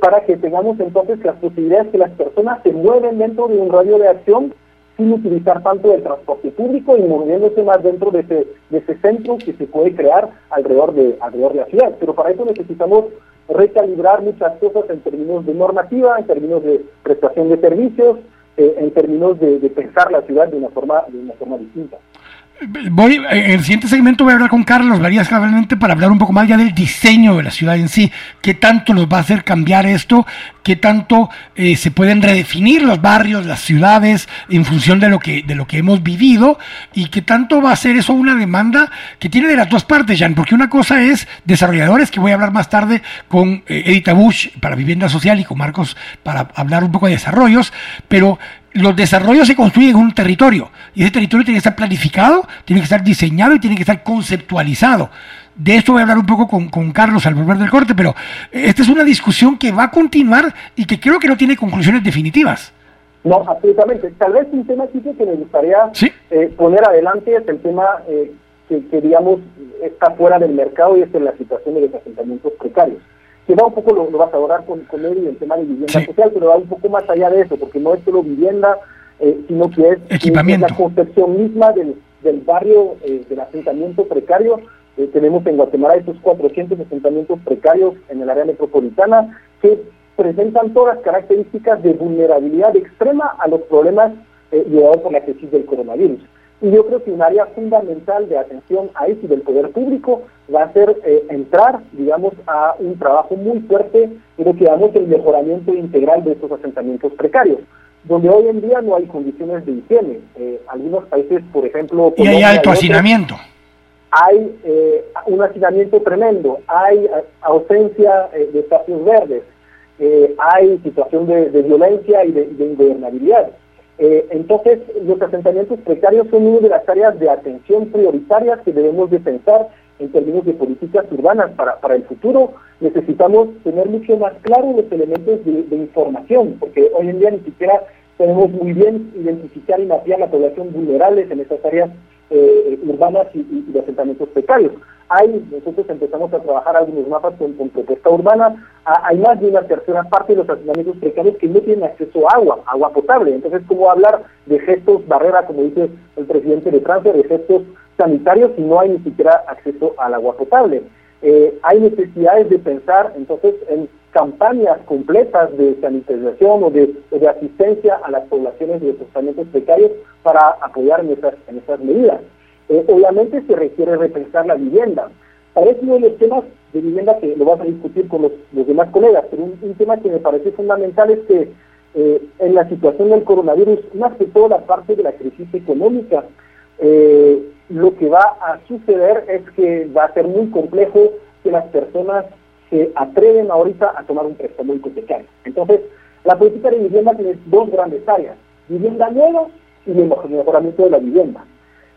para que tengamos entonces las posibilidades que las personas se mueven dentro de un radio de acción sin utilizar tanto el transporte público y moviéndose más dentro de ese, de ese centro que se puede crear alrededor de, alrededor de la ciudad. Pero para eso necesitamos recalibrar muchas cosas en términos de normativa, en términos de prestación de servicios, eh, en términos de, pensar la ciudad de una forma, de una forma distinta. Voy, en el siguiente segmento voy a hablar con Carlos Varías cabalmente para hablar un poco más ya del diseño de la ciudad en sí, qué tanto nos va a hacer cambiar esto, qué tanto eh, se pueden redefinir los barrios, las ciudades en función de lo que de lo que hemos vivido y qué tanto va a ser eso una demanda que tiene de las dos partes, Jan, porque una cosa es desarrolladores que voy a hablar más tarde con eh, Edita Bush para vivienda social y con Marcos para hablar un poco de desarrollos, pero los desarrollos se construyen en un territorio y ese territorio tiene que estar planificado, tiene que estar diseñado y tiene que estar conceptualizado. De esto voy a hablar un poco con, con, Carlos al volver del corte, pero esta es una discusión que va a continuar y que creo que no tiene conclusiones definitivas. No, absolutamente. Tal vez un tema que me gustaría eh, poner adelante es el tema eh, que, que, digamos, está fuera del mercado y es la situación de los asentamientos precarios que va un poco, lo, vas a hablar con, con él y el tema de vivienda social, pero va un poco más allá de eso, porque no es solo vivienda, eh, sino que es, Equipamiento. la concepción misma del, del barrio, eh, del asentamiento precario. Eh, tenemos en Guatemala estos 400 asentamientos precarios en el área metropolitana que presentan todas las características de vulnerabilidad extrema a los problemas llevados por la crisis del coronavirus. Y yo creo que un área fundamental de atención a eso del poder público va a ser eh, entrar, digamos, a un trabajo muy fuerte en lo que llamamos el mejoramiento integral de estos asentamientos precarios, donde hoy en día no hay condiciones de higiene. Eh, algunos países, por ejemplo... Y hay alto hacinamiento. Hay eh, un hacinamiento tremendo, hay ausencia de espacios verdes, hay situación de, violencia y de, de ingobernabilidad. Eh, entonces, los asentamientos precarios son una de las áreas de atención prioritarias que debemos de pensar en términos de políticas urbanas para, el futuro. Necesitamos tener mucho más claro los elementos de, información, porque hoy en día ni siquiera tenemos muy bien identificar y mapear la población vulnerable en estas áreas eh, urbanas y, y, de asentamientos precarios hay, nosotros empezamos a trabajar algunos mapas con, propuesta urbana, hay más de una tercera parte de los asentamientos precarios que no tienen acceso a agua, agua potable. Entonces, ¿cómo hablar de gestos barrera, como dice el presidente de Francia, de gestos sanitarios si no hay ni siquiera acceso al agua potable? Eh, hay necesidades de pensar entonces en campañas completas de sanitización o de, asistencia a las poblaciones de los asentamientos precarios para apoyar en esas, en esas medidas. Eh, obviamente se requiere repensar la vivienda. Parece uno de los temas de vivienda que lo vas a discutir con los, demás colegas, pero un, tema que me parece fundamental es que eh, en la situación del coronavirus, más que toda la parte de la crisis económica, eh, lo que va a suceder es que va a ser muy complejo que las personas se atreven ahorita a tomar un préstamo hipotecario. Entonces, la política de vivienda tiene dos grandes áreas, vivienda nueva y el mejoramiento de la vivienda.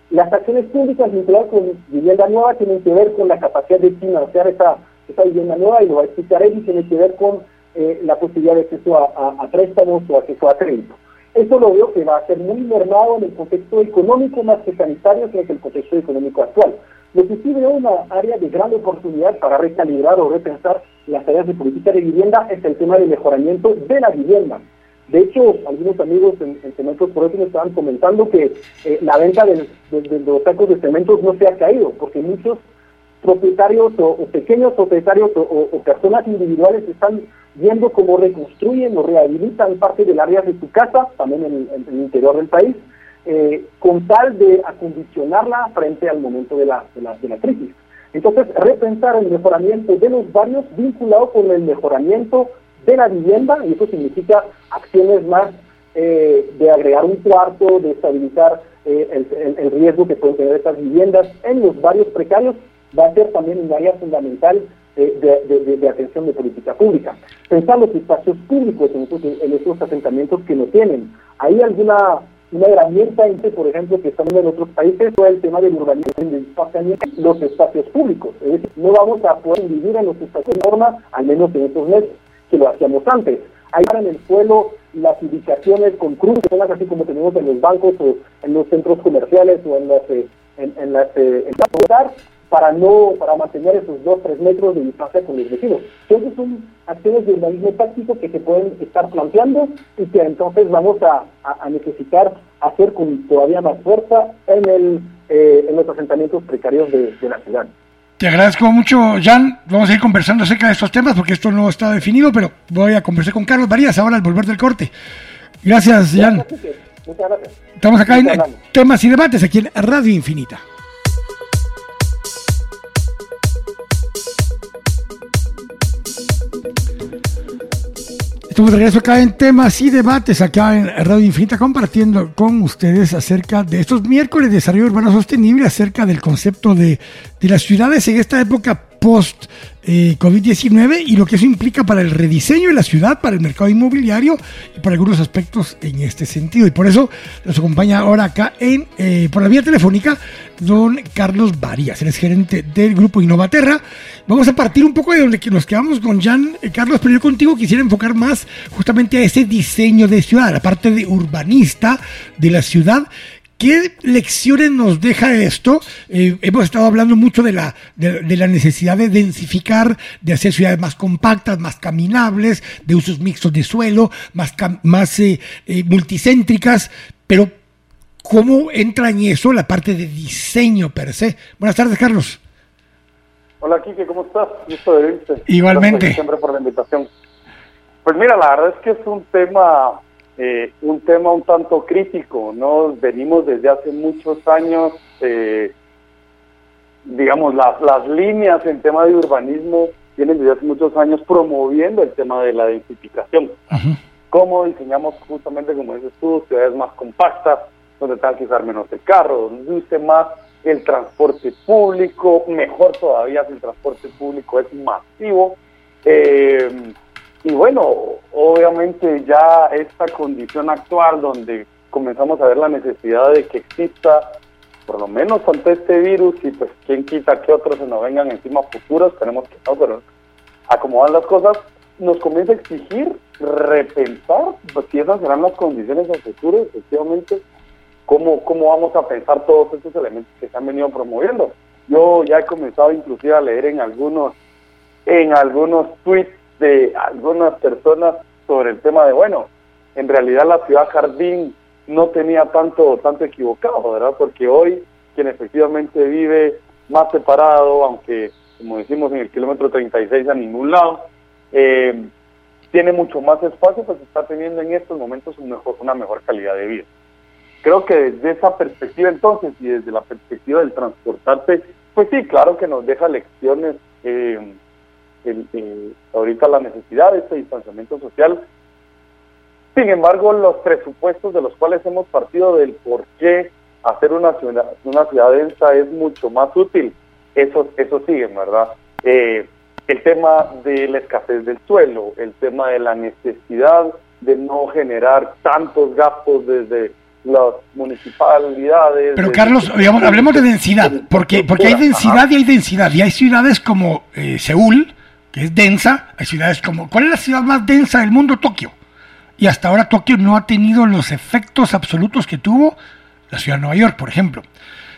Las acciones públicas vinculadas con vivienda nueva tienen que ver con la capacidad de financiar esa, esa vivienda nueva y lo va a explicar él y tiene que ver con eh, la posibilidad de acceso a, préstamos o acceso a crédito. Eso lo veo que va a ser muy mermado en el contexto económico más que sanitario, que es el contexto económico actual. Lo que sí veo una área de gran oportunidad para recalibrar o repensar las áreas de política de vivienda es el tema del mejoramiento de la vivienda. De hecho, algunos amigos en, en Cementos por eso me estaban comentando que eh, la venta de, los sacos de cementos no se ha caído, porque muchos propietarios o, pequeños propietarios o, personas individuales están viendo cómo reconstruyen o rehabilitan parte del área de su casa, también en, el interior del país, eh, con tal de acondicionarla frente al momento de la, de la, de la crisis. Entonces, repensar el mejoramiento de los barrios vinculado con el mejoramiento de la vivienda y eso significa acciones más eh, de agregar un cuarto, de estabilizar eh, el, riesgo que pueden tener estas viviendas en los barrios precarios, va a ser también un área fundamental eh, de, atención de política pública. Pensar los espacios públicos en estos, en estos asentamientos que no tienen. ¿Hay alguna una herramienta, por ejemplo, que estamos en otros países, fue el tema del urbanismo, los espacios públicos. Es decir, no vamos a poder vivir en los espacios de norma, al menos en estos meses que lo hacíamos antes. Hay en el suelo las ubicaciones con cruces, así como tenemos en los bancos o en los centros comerciales o en las eh, en, las eh, para no para mantener esos 2-3 metros de distancia con los vecinos. Entonces son acciones de urbanismo táctico que se pueden estar planteando y que entonces vamos a, necesitar hacer con todavía más fuerza en el eh, en los asentamientos precarios de la ciudad. Te agradezco mucho, Jan. Vamos a ir conversando acerca de estos temas porque esto no está definido, pero voy a conversar con Carlos Varías ahora al volver del corte. Gracias, Jan. Muchas gracias. Estamos acá en temas y debates, aquí en Radio Infinita. Estamos de regreso acá en temas y debates, acá en Radio Infinita, compartiendo con ustedes acerca de estos miércoles de desarrollo urbano sostenible, acerca del concepto de, de las ciudades en esta época post eh, COVID-19 y lo que eso implica para el rediseño de la ciudad, para el mercado inmobiliario y para algunos aspectos en este sentido. Y por eso nos acompaña ahora acá en eh, por la vía telefónica don Carlos Varías, el gerente del grupo Innovaterra. Vamos a partir un poco de donde nos quedamos con Jan. Eh, Carlos, pero yo contigo quisiera enfocar más justamente a ese diseño de ciudad, la parte de urbanista de la ciudad ¿Qué lecciones nos deja esto? Eh, hemos estado hablando mucho de la, de, la necesidad de densificar, de hacer ciudades más compactas, más caminables, de usos mixtos de suelo, más, más eh, eh, multicéntricas, pero ¿cómo entra en eso la parte de diseño per se? Buenas tardes, Carlos. Hola, Kike, ¿cómo estás? Gusto de verte. Igualmente. siempre por la invitación. Pues mira, la verdad es que es un tema eh, un tema un tanto crítico, ¿no? Venimos desde hace muchos años, eh, digamos, las, las líneas en tema de urbanismo vienen desde hace muchos años promoviendo el tema de la densificación. ¿Cómo diseñamos justamente, como dices tú, ciudades más compactas, donde tengan que usar menos el carro, donde use más el transporte público, mejor todavía si el transporte público es masivo. Eh, y bueno, obviamente ya esta condición actual donde comenzamos a ver la necesidad de que exista, por lo menos ante este virus, y pues quién quita que otros se nos vengan encima futuros, tenemos que no, pero acomodar las cosas, nos comienza a exigir repensar pues, si esas serán las condiciones a futuro, efectivamente, cómo, cómo vamos a pensar todos estos elementos que se han venido promoviendo. Yo ya he comenzado inclusive a leer en algunos, en algunos tweets de algunas personas sobre el tema de, bueno, en realidad la ciudad jardín no tenía tanto, tanto equivocado, ¿verdad? Porque hoy quien efectivamente vive más separado, aunque como decimos en el kilómetro 36 a ningún lado, eh, tiene mucho más espacio, pues está teniendo en estos momentos un mejor, una mejor calidad de vida. Creo que desde esa perspectiva entonces y desde la perspectiva del transportarte, pues sí, claro que nos deja lecciones eh, el, ahorita la necesidad de este distanciamiento social. Sin embargo, los presupuestos de los cuales hemos partido del por qué hacer una ciudad, una ciudad densa es mucho más útil, eso, eso sigue, ¿verdad? Eh, el tema de la escasez del suelo, el tema de la necesidad de no generar tantos gastos desde las municipalidades. Pero Carlos, hablemos de densidad, porque, porque hay densidad y hay densidad, y hay ciudades como eh, Seúl, que es densa, hay ciudades como... ¿Cuál es la ciudad más densa del mundo? Tokio. Y hasta ahora Tokio no ha tenido los efectos absolutos que tuvo la ciudad de Nueva York, por ejemplo.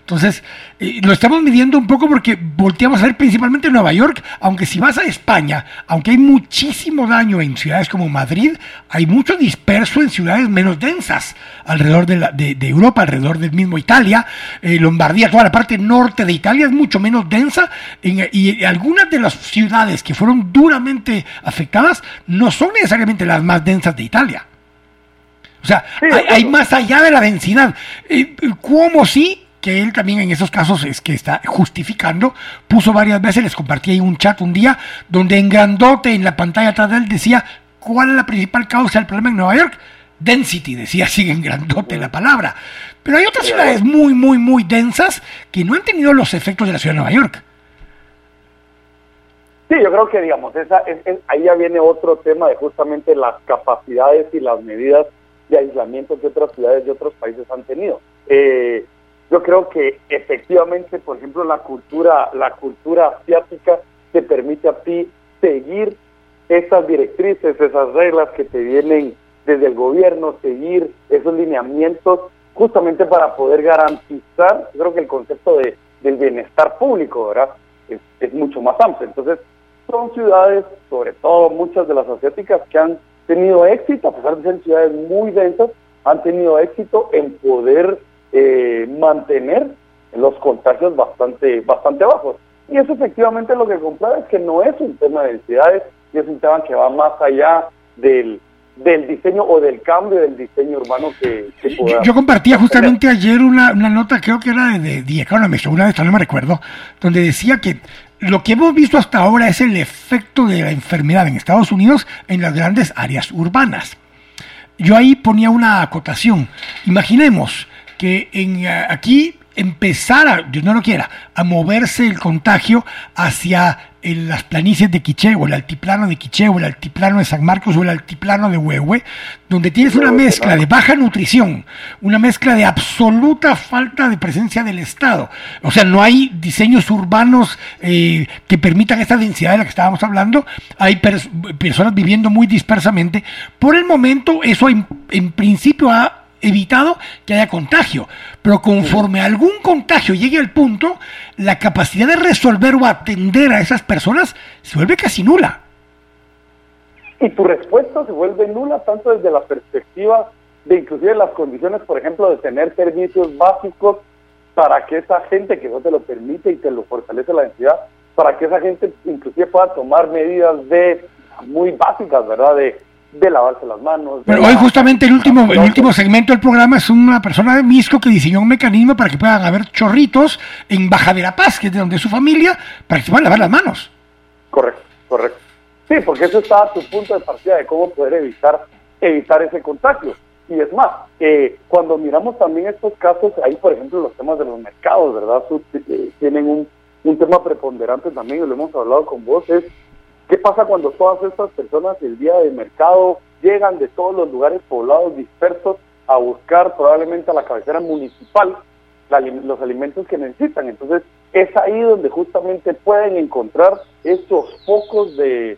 Entonces, eh, lo estamos midiendo un poco porque volteamos a ver principalmente Nueva York, aunque si vas a España, aunque hay muchísimo daño en ciudades como Madrid, hay mucho disperso en ciudades menos densas alrededor de, la, de, Europa, alrededor del mismo Italia, eh, Lombardía, toda la parte norte de Italia es mucho menos densa y algunas de las ciudades que fueron duramente afectadas no son necesariamente las más densas de Italia. O sea, hay, más allá de la densidad. Eh, ¿Cómo sí? Que él también en esos casos es que está justificando, puso varias veces, les compartí ahí un chat un día, donde en grandote en la pantalla atrás de él decía cuál es la principal causa del problema en Nueva York. Density, decía así en grandote la palabra. Pero hay otras ciudades muy, muy, muy densas que no han tenido los efectos de la ciudad de Nueva York. Sí, yo creo que, digamos, esa, ahí ya viene otro tema de justamente las capacidades y las medidas de aislamiento que otras ciudades y otros países han tenido. Eh, yo creo que efectivamente, por ejemplo, la cultura, la cultura asiática te permite a ti seguir esas directrices, esas reglas que te vienen desde el gobierno, seguir esos lineamientos, justamente para poder garantizar, yo creo que el concepto de, del bienestar público, ¿verdad? Es, es mucho más amplio. Entonces, son ciudades, sobre todo muchas de las asiáticas, que han tenido éxito, a pesar de ser ciudades muy densas, han tenido éxito en poder eh, mantener los contagios bastante, bastante bajos. Y eso efectivamente lo que comprueba es que no es un tema de densidades, y es un tema que va más allá del, del diseño o del cambio del diseño urbano que, yo, compartía justamente ayer una, nota, creo que era de, The Economist, una de estas no me recuerdo, donde decía que lo que hemos visto hasta ahora es el efecto de la enfermedad en Estados Unidos en las grandes áreas urbanas. Yo ahí ponía una acotación. Imaginemos que en, eh, aquí empezara, Dios no lo quiera, a moverse el contagio hacia las planicies de Quiché o el altiplano de Quiché o el altiplano de San Marcos o el altiplano de Huehue, donde tienes una mezcla de baja nutrición, una mezcla de absoluta falta de presencia del Estado. O sea, no hay diseños urbanos eh, que permitan esta densidad de la que estábamos hablando, hay personas viviendo muy dispersamente. Por el momento, eso en principio ha evitado que haya contagio. Pero conforme algún contagio llegue al punto, la capacidad de resolver o atender a esas personas se vuelve casi nula. Y tu respuesta se vuelve nula tanto desde la perspectiva de inclusive las condiciones, por ejemplo, de tener servicios básicos para que esa gente que no te lo permite y te lo fortalece la entidad, para que esa gente inclusive pueda tomar medidas de muy básicas, ¿verdad? De de lavarse las manos. Pero hoy justamente el último, el último segmento del programa es una persona de Misco que diseñó un mecanismo para que puedan haber chorritos en Baja Verapaz, que es de donde es su familia, para que se puedan lavar las manos. Correcto, correcto. Sí, porque eso está a tu punto de partida de cómo poder evitar, evitar ese contagio. Y es más, eh, cuando miramos también estos casos, ahí por ejemplo los temas de los mercados, ¿verdad? Eh, tienen un, un tema preponderante también, y lo hemos hablado con vos, es ¿Qué pasa cuando todas estas personas el día del mercado llegan de todos los lugares poblados dispersos a buscar probablemente a la cabecera municipal los alimentos que necesitan? Entonces es ahí donde justamente pueden encontrar esos focos de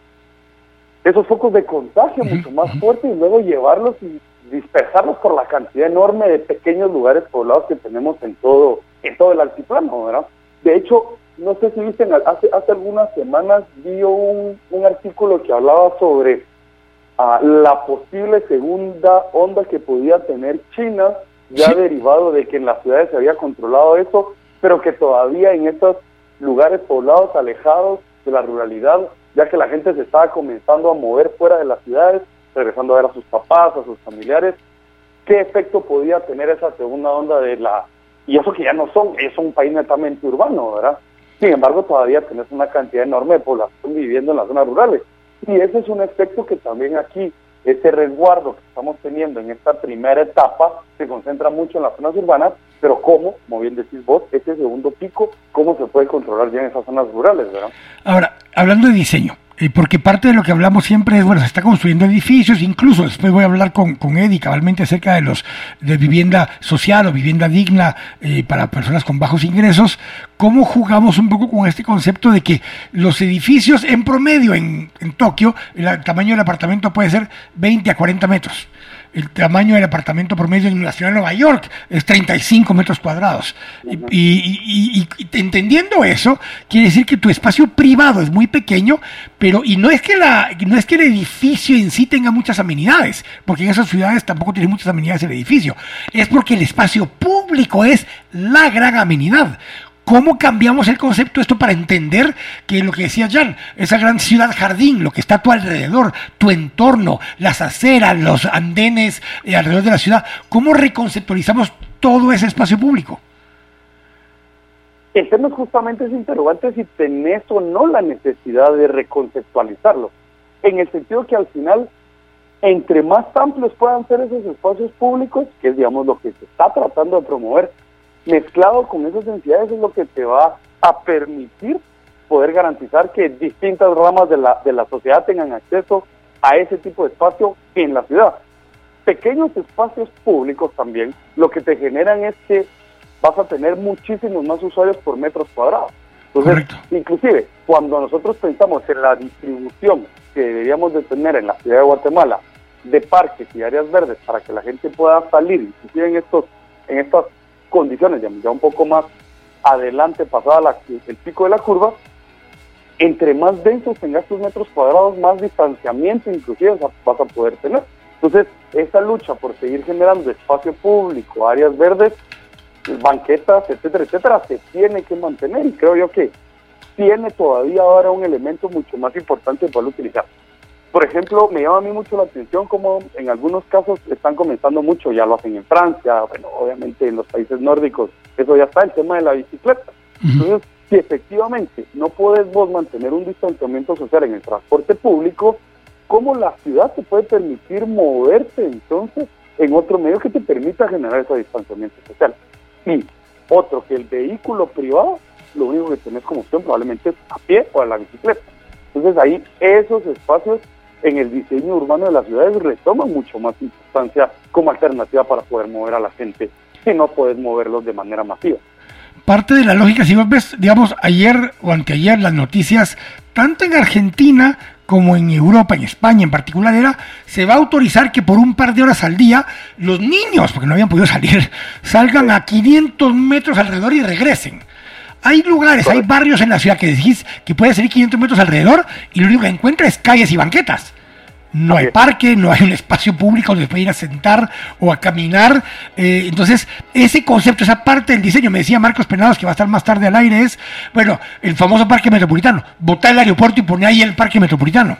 esos focos de contagio mucho más fuertes y luego llevarlos y dispersarlos por la cantidad enorme de pequeños lugares poblados que tenemos en todo en todo el altiplano, ¿verdad? De hecho, no sé si viste, hace, hace algunas semanas vi un, un artículo que hablaba sobre ah, la posible segunda onda que podía tener China, ya derivado de que en las ciudades se había controlado eso, pero que todavía en estos lugares poblados, alejados de la ruralidad, ya que la gente se estaba comenzando a mover fuera de las ciudades, regresando a ver a sus papás, a sus familiares, qué efecto podía tener esa segunda onda de la... Y eso que ya no son, es un país netamente urbano, ¿verdad? Sin embargo, todavía tenés una cantidad enorme de población viviendo en las zonas rurales. Y ese es un aspecto que también aquí, ese resguardo que estamos teniendo en esta primera etapa, se concentra mucho en las zonas urbanas, pero cómo, como bien decís vos, ese segundo pico, cómo se puede controlar ya en esas zonas rurales, ¿verdad? Ahora, hablando de diseño, eh, porque parte de lo que hablamos siempre es, bueno, se está construyendo edificios, incluso después voy a hablar con, con Eddie cabalmente acerca de los de vivienda social o vivienda digna eh, para personas con bajos ingresos, cómo jugamos un poco con este concepto de que los edificios en promedio en, en Tokio, el tamaño del apartamento puede ser 20 a 40 metros el tamaño del apartamento promedio en la ciudad de Nueva York es 35 metros cuadrados. y, entendiendo eso, quiere decir que tu espacio privado es muy pequeño, pero y no es que la no es que el edificio en sí tenga muchas amenidades, porque en esas ciudades tampoco tiene muchas amenidades el edificio. Es porque el espacio público es la gran amenidad. ¿Cómo cambiamos el concepto esto para entender que lo que decía Jan, esa gran ciudad jardín, lo que está a tu alrededor, tu entorno, las aceras, los andenes eh, alrededor de la ciudad, cómo reconceptualizamos todo ese espacio público? El tema es justamente ese interrogante si tenés o no la necesidad de reconceptualizarlo, en el sentido que al final, entre más amplios puedan ser esos espacios públicos, que es digamos lo que se está tratando de promover, mezclado con esas entidades es lo que te va a permitir poder garantizar que distintas ramas de la, de la sociedad tengan acceso a ese tipo de espacio en la ciudad. Pequeños espacios públicos también lo que te generan es que vas a tener muchísimos más usuarios por metros cuadrados. Entonces, inclusive, cuando nosotros pensamos en la distribución que deberíamos de tener en la ciudad de Guatemala de parques y áreas verdes para que la gente pueda salir, inclusive en estos en estas condiciones, ya, un poco más adelante, pasada el pico de la curva, entre más densos tengas tus metros cuadrados, más distanciamiento inclusive vas a poder tener. Entonces, esa lucha por seguir generando espacio público, áreas verdes, banquetas, etcétera, etcétera, se tiene que mantener y creo yo que tiene todavía ahora un elemento mucho más importante para utilizar. Por ejemplo, me llama a mí mucho la atención como en algunos casos están comenzando mucho, ya lo hacen en Francia, bueno, obviamente en los países nórdicos, eso ya está, el tema de la bicicleta. Entonces, si efectivamente no puedes vos mantener un distanciamiento social en el transporte público, ¿cómo la ciudad te puede permitir moverte entonces en otro medio que te permita generar ese distanciamiento social? Y otro, que el vehículo privado, lo único que tenés como opción probablemente es a pie o a la bicicleta. Entonces ahí esos espacios en el diseño urbano de las ciudades retoman mucho más importancia como alternativa para poder mover a la gente si no puedes moverlos de manera masiva. Parte de la lógica, si vos ves, digamos, ayer o anteayer las noticias, tanto en Argentina como en Europa, en España en particular, era, se va a autorizar que por un par de horas al día los niños, porque no habían podido salir, salgan a 500 metros alrededor y regresen. Hay lugares, hay barrios en la ciudad que decís que puede salir 500 metros alrededor y lo único que encuentra es calles y banquetas. No hay parque, no hay un espacio público donde pueda ir a sentar o a caminar. Eh, entonces, ese concepto, esa parte del diseño, me decía Marcos Penados, que va a estar más tarde al aire, es, bueno, el famoso parque metropolitano. Botar el aeropuerto y poner ahí el parque metropolitano.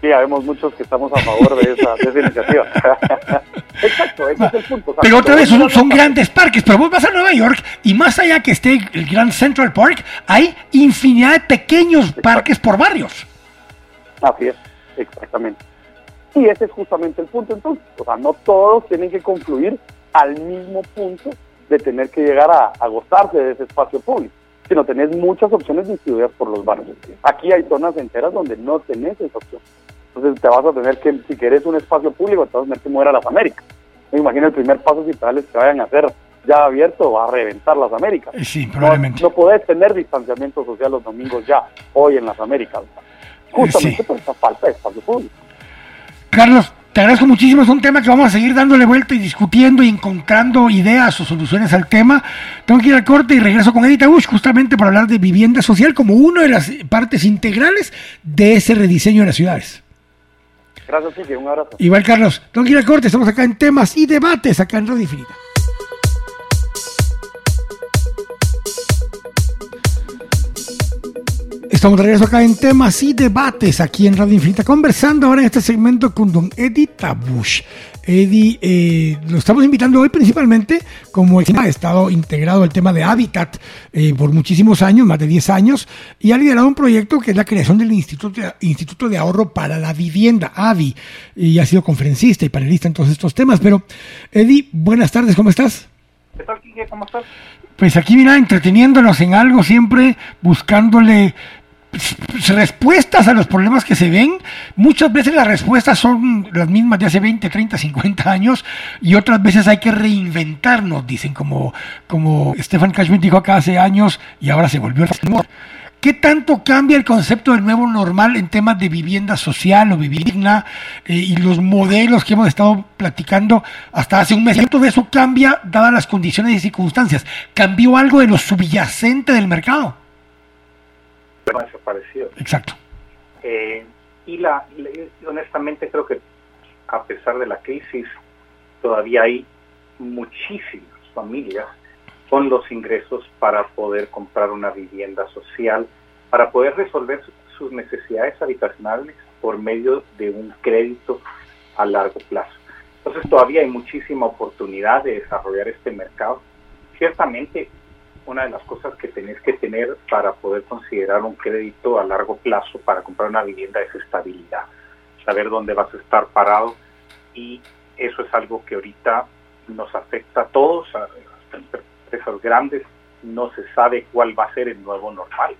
Sí, habemos muchos que estamos a favor de esa, de esa iniciativa. Exacto, ese es el punto. pero otra vez, son, son, grandes parques, pero vos vas a Nueva York y más allá que esté el Grand Central Park, hay infinidad de pequeños parques por barrios. Así es, exactamente. Y ese es justamente el punto entonces. O sea, no todos tienen que confluir al mismo punto de tener que llegar a, a gozarse de ese espacio público, sino tenés muchas opciones distribuidas por los barrios. Aquí hay zonas enteras donde no tenés esa opción. Entonces te vas a tener que, si querés un espacio público, te vas a tener que mover a las Américas. Me imagino el primer paso si tales que vayan a hacer ya abierto va a reventar las Américas. Sí, probablemente. No, podés tener distanciamiento social los domingos ya, hoy en las Américas. Justamente por esa falta de espacio público. Carlos, te agradezco muchísimo. Es un tema que vamos a seguir dándole vuelta y discutiendo y encontrando ideas o soluciones al tema. Tengo que ir al corte y regreso con Edita Bush justamente para hablar de vivienda social como una de las partes integrales de ese rediseño de las ciudades. Gracias, Chiqui. Un abrazo. Igual, Carlos. Tengo que ir al corte. Estamos acá en temas y debates acá en Radio Infinita. Estamos de regreso acá en temas y debates aquí en Radio Infinita, conversando ahora en este segmento con don Eddie Tabush. Eddie, eh, lo estamos invitando hoy principalmente como ha estado integrado al tema de Habitat eh, por muchísimos años, más de 10 años, y ha liderado un proyecto que es la creación del Instituto de, Instituto de Ahorro para la Vivienda, AVI, y ha sido conferencista y panelista en todos estos temas. Pero, Eddie, buenas tardes, ¿cómo estás? ¿Qué tal, Quique? ¿Cómo estás? Pues aquí, mira, entreteniéndonos en algo, siempre buscándole respuestas a los problemas que se ven. Muchas veces las respuestas son las mismas de hace 20, 30, 50 años y otras veces hay que reinventarnos, dicen, como, como Stefan Cashman dijo acá hace años y ahora se volvió a ¿Qué tanto cambia el concepto del nuevo normal en temas de vivienda social o vivienda eh, y los modelos que hemos estado platicando hasta hace un mes? ¿Todo eso cambia dadas las condiciones y circunstancias? ¿Cambió algo de lo subyacente del mercado? Desaparecido. Exacto. Eh, y la, honestamente creo que a pesar de la crisis todavía hay muchísimas familias con los ingresos para poder comprar una vivienda social, para poder resolver sus necesidades habitacionales por medio de un crédito a largo plazo. Entonces todavía hay muchísima oportunidad de desarrollar este mercado. Ciertamente una de las cosas que tenés que tener para poder considerar un crédito a largo plazo para comprar una vivienda es estabilidad, saber dónde vas a estar parado y eso es algo que ahorita nos afecta a todos, a empresas grandes, no se sabe cuál va a ser el nuevo normal.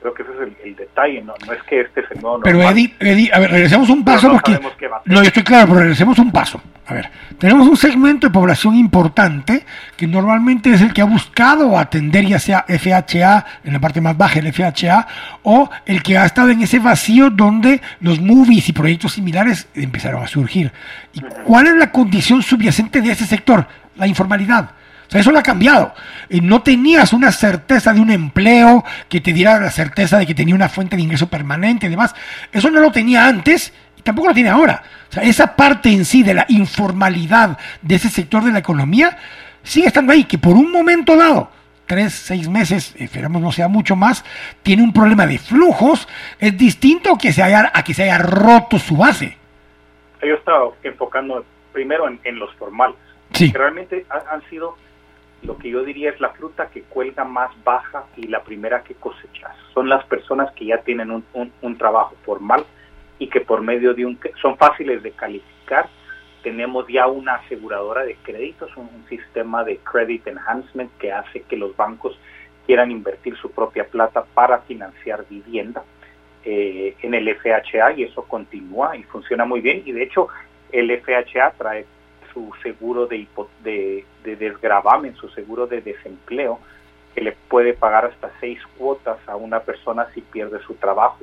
Creo que ese es el, detalle, ¿no? no es que este es el nuevo normal. Pero Eddie, Eddie a ver, regresemos un paso porque... No, yo estoy claro, pero regresemos un paso. A ver, tenemos un segmento de población importante que normalmente es el que ha buscado atender ya sea FHA, en la parte más baja el FHA, o el que ha estado en ese vacío donde los movies y proyectos similares empezaron a surgir. ¿Y cuál es la condición subyacente de ese sector? La informalidad. O sea, eso lo ha cambiado. no tenías una certeza de un empleo que te diera la certeza de que tenía una fuente de ingreso permanente y demás. Eso no lo tenía antes y tampoco lo tiene ahora. O sea, esa parte en sí de la informalidad de ese sector de la economía sigue estando ahí, que por un momento dado tres, seis meses, esperamos no sea mucho más, tiene un problema de flujos, es distinto que se haya, a que se haya roto su base. Yo estaba enfocando primero en, los formales. Sí. Que realmente han sido lo que yo diría es la fruta que cuelga más baja y la primera que cosechas. Son las personas que ya tienen un, un, trabajo formal y que por medio de un... son fáciles de calificar. Tenemos ya una aseguradora de créditos, un, sistema de credit enhancement que hace que los bancos quieran invertir su propia plata para financiar vivienda eh, en el FHA y eso continúa y funciona muy bien. Y de hecho el FHA trae su seguro de, de, de desgravamen, su seguro de desempleo, que le puede pagar hasta seis cuotas a una persona si pierde su trabajo.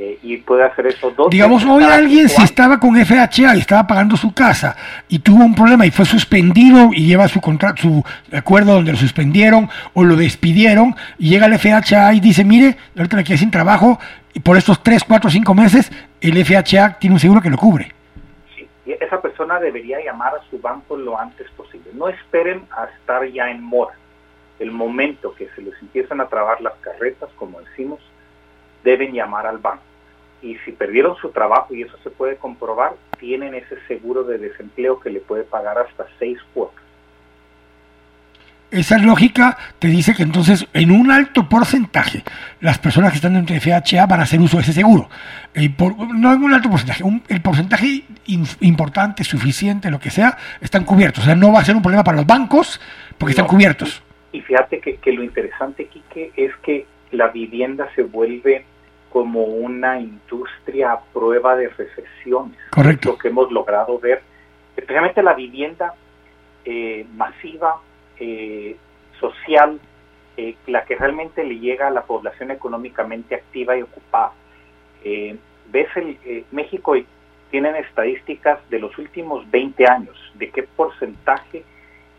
Eh, y puede hacer eso dos Digamos, hoy alguien si estaba con FHA y estaba pagando su casa y tuvo un problema y fue suspendido y lleva su contrato, su acuerdo donde lo suspendieron o lo despidieron y llega el FHA y dice, mire, ahorita le quedé sin trabajo y por estos tres, cuatro, cinco meses el FHA tiene un seguro que lo cubre esa persona debería llamar a su banco lo antes posible. No esperen a estar ya en mora. El momento que se les empiezan a trabar las carretas, como decimos, deben llamar al banco. Y si perdieron su trabajo, y eso se puede comprobar, tienen ese seguro de desempleo que le puede pagar hasta seis cuotas. Esa lógica te dice que entonces en un alto porcentaje las personas que están dentro de FHA van a hacer uso de ese seguro. no en un alto porcentaje, el porcentaje importante, suficiente, lo que sea, están cubiertos. O sea, no va a ser un problema para los bancos porque están cubiertos. Y, fíjate que, lo interesante, Quique, es que la vivienda se vuelve como una industria a prueba de recesiones. Correcto. Lo que hemos logrado ver, especialmente la vivienda eh, masiva eh, social, eh, la que realmente le llega a la población económicamente activa y ocupada. Eh, ves el México tienen estadísticas de los últimos 20 años de qué porcentaje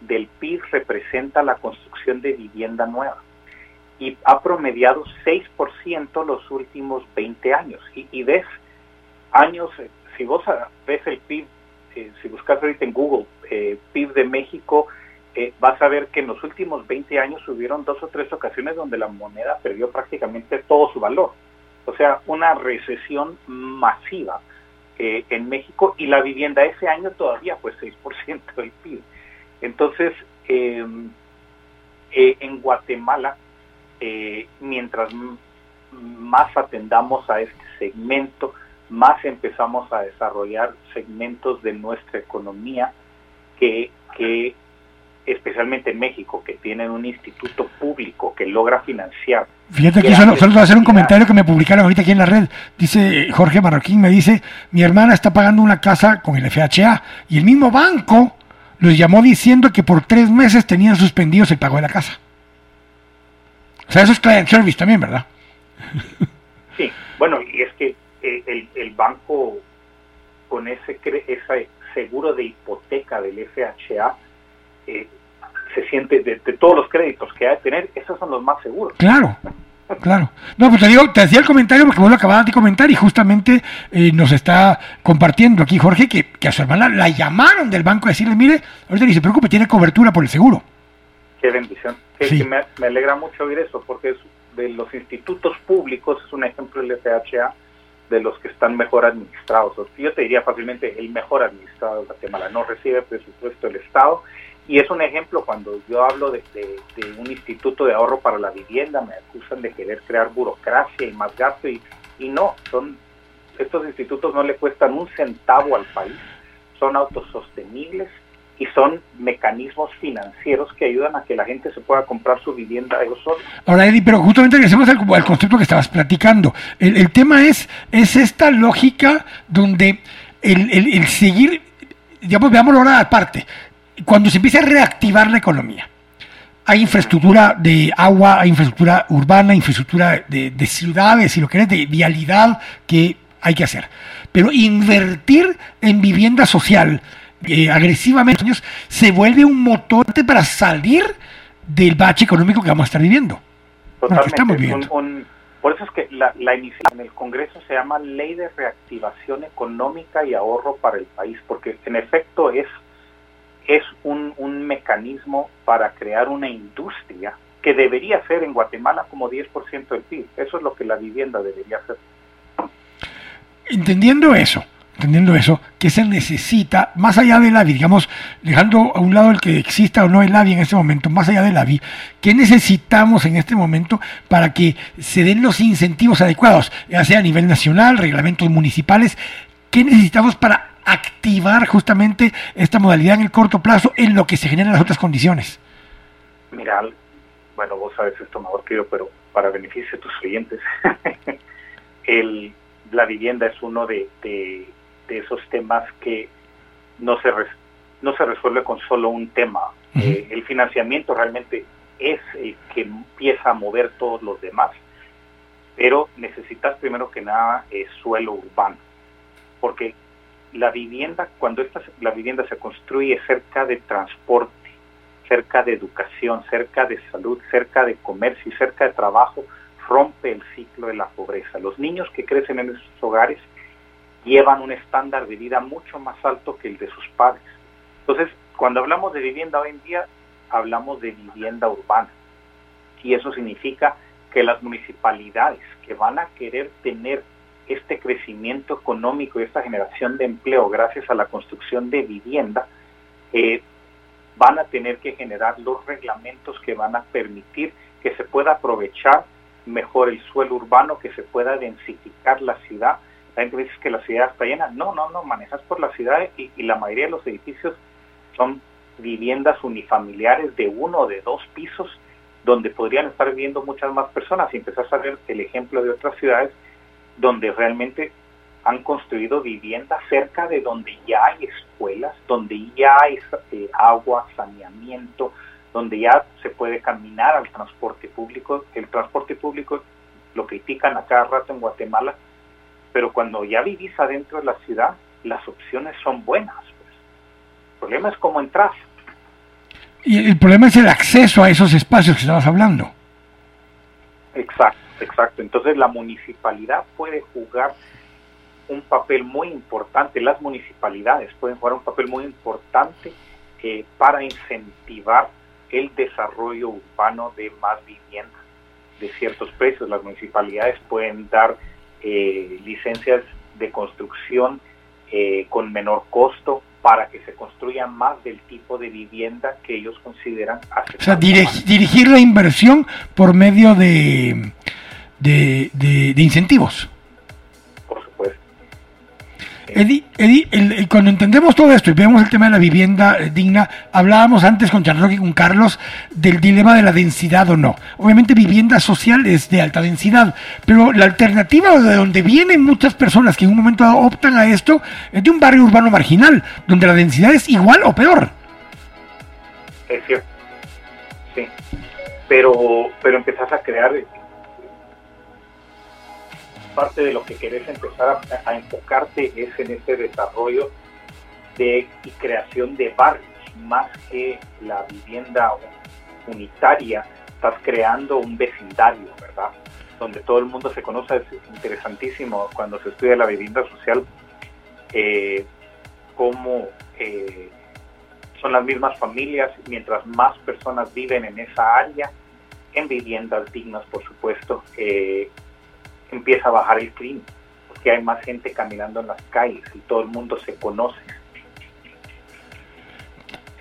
del PIB representa la construcción de vivienda nueva y ha promediado 6% los últimos 20 años. Y, ves años, si vos ves el PIB, si buscas ahorita en Google, PIB de México eh, vas a ver que en los últimos 20 años hubieron dos o tres ocasiones donde la moneda perdió prácticamente todo su valor. O sea, una recesión masiva eh, en México y la vivienda ese año todavía fue 6% del PIB. Entonces, em, eh, en Guatemala, mientras más atendamos a este segmento, más empezamos a desarrollar segmentos de nuestra economía que, que especialmente en México, que tienen un instituto público que logra financiar. Fíjate que solo, solo voy a hacer un comentario que me publicaron ahorita aquí en la red. Dice Jorge Marroquín, me dice, mi hermana está pagando una casa con el FHA y el mismo banco los llamó diciendo que por tres meses tenían suspendidos el pago de la casa. O sea, eso es client service también, ¿verdad? Sí, bueno, y es que eh, el, el banco con ese, ese seguro de hipoteca del FHA eh, se siente de, todos los créditos que hay que tener, esos son los más seguros. Claro. Claro. No, pues te digo, te hacía el comentario porque vos lo acababas de comentar y justamente eh, nos está compartiendo aquí Jorge que, a su hermana la llamaron del banco a decirle, mire, ahorita ni se preocupe, tiene cobertura por el seguro. Qué bendición. Que, me, me, alegra mucho oír eso porque es de los institutos públicos, es un ejemplo el FHA, de los que están mejor administrados. Yo te diría fácilmente el mejor administrado de Guatemala. No recibe presupuesto del Estado y es un ejemplo cuando yo hablo de, un instituto de ahorro para la vivienda, me acusan de querer crear burocracia y más gasto y, y no, son estos institutos no le cuestan un centavo al país, son autosostenibles y son mecanismos financieros que ayudan a que la gente se pueda comprar su vivienda ellos solos. Ahora, Eddie, pero justamente regresemos al, al, concepto que estabas platicando. El, tema es, es esta lógica donde el, el, el seguir, digamos, veámoslo ahora aparte, cuando se empieza a reactivar la economía, hay infraestructura de agua, hay infraestructura urbana, infraestructura de, ciudades, y lo que es de vialidad que hay que hacer. Pero invertir en vivienda social eh, agresivamente se vuelve un motor para salir del bache económico que vamos a estar viviendo. Totalmente. por eso es que la, la iniciativa en el Congreso se llama Ley de Reactivación Económica y Ahorro para el País, porque en efecto es es un, un mecanismo para crear una industria que debería ser en Guatemala como 10% del PIB. Eso es lo que la vivienda debería ser. Entendiendo eso, entendiendo eso, que se necesita, más allá del AVI, digamos, dejando a un lado el que exista o no el AVI en este momento, más allá del AVI, ¿qué necesitamos en este momento para que se den los incentivos adecuados, ya sea a nivel nacional, reglamentos municipales? ¿Qué necesitamos para activar justamente esta modalidad en el corto plazo en lo que se generan las otras condiciones? Mira, bueno, vos sabes esto mejor que yo, pero para beneficio de tus clientes, el, la vivienda es uno de, de, esos temas que no se, no se resuelve con solo un tema. Eh, el financiamiento realmente es el que empieza a mover todos los demás, pero necesitas primero que nada eh, suelo urbano, porque la vivienda, cuando esta, la vivienda se construye cerca de transporte, cerca de educación, cerca de salud, cerca de comercio y cerca de trabajo, rompe el ciclo de la pobreza. Los niños que crecen en esos hogares llevan un estándar de vida mucho más alto que el de sus padres. Entonces, cuando hablamos de vivienda hoy en día, hablamos de vivienda urbana. Y eso significa que las municipalidades que van a querer tener este crecimiento económico y esta generación de empleo gracias a la construcción de vivienda, eh, van a tener que generar los reglamentos que van a permitir que se pueda aprovechar mejor el suelo urbano, que se pueda densificar la ciudad. La gente que la ciudad está llena. No, no, no, manejas por la ciudad y, y la mayoría de los edificios son viviendas unifamiliares de uno o de dos pisos donde podrían estar viviendo muchas más personas. Y empezás a ver el ejemplo de otras ciudades donde realmente han construido viviendas cerca de donde ya hay escuelas, donde ya hay eh, agua, saneamiento, donde ya se puede caminar al transporte público. El transporte público lo critican a cada rato en Guatemala, pero cuando ya vivís adentro de la ciudad, las opciones son buenas. Pues. El problema es cómo entras. Y el problema es el acceso a esos espacios que estabas hablando. Exacto, exacto. Entonces la municipalidad puede jugar un papel muy importante, las municipalidades pueden jugar un papel muy importante eh, para incentivar el desarrollo urbano de más viviendas de ciertos precios. Las municipalidades pueden dar eh, licencias de construcción eh, con menor costo para que se construya más del tipo de vivienda que ellos consideran O sea, dirigir la inversión por medio de, de, de incentivos. Eddie, cuando entendemos todo esto y vemos el tema de la vivienda eh, digna, hablábamos antes con Charlotte y con Carlos del dilema de la densidad o no. Obviamente vivienda social es de alta densidad, pero la alternativa de donde vienen muchas personas que en un momento optan a esto es de un barrio urbano marginal, donde la densidad es igual o peor. Es cierto, sí, pero, pero empezás a crear parte de lo que querés empezar a, enfocarte es en ese desarrollo de, y creación de barrios, más que la vivienda unitaria, estás creando un vecindario, ¿verdad? Donde todo el mundo se conoce, es interesantísimo cuando se estudia la vivienda social, eh, cómo eh, son las mismas familias, mientras más personas viven en esa área, en viviendas dignas, por supuesto, eh, empieza a bajar el crimen, porque hay más gente caminando en las calles y todo el mundo se conoce.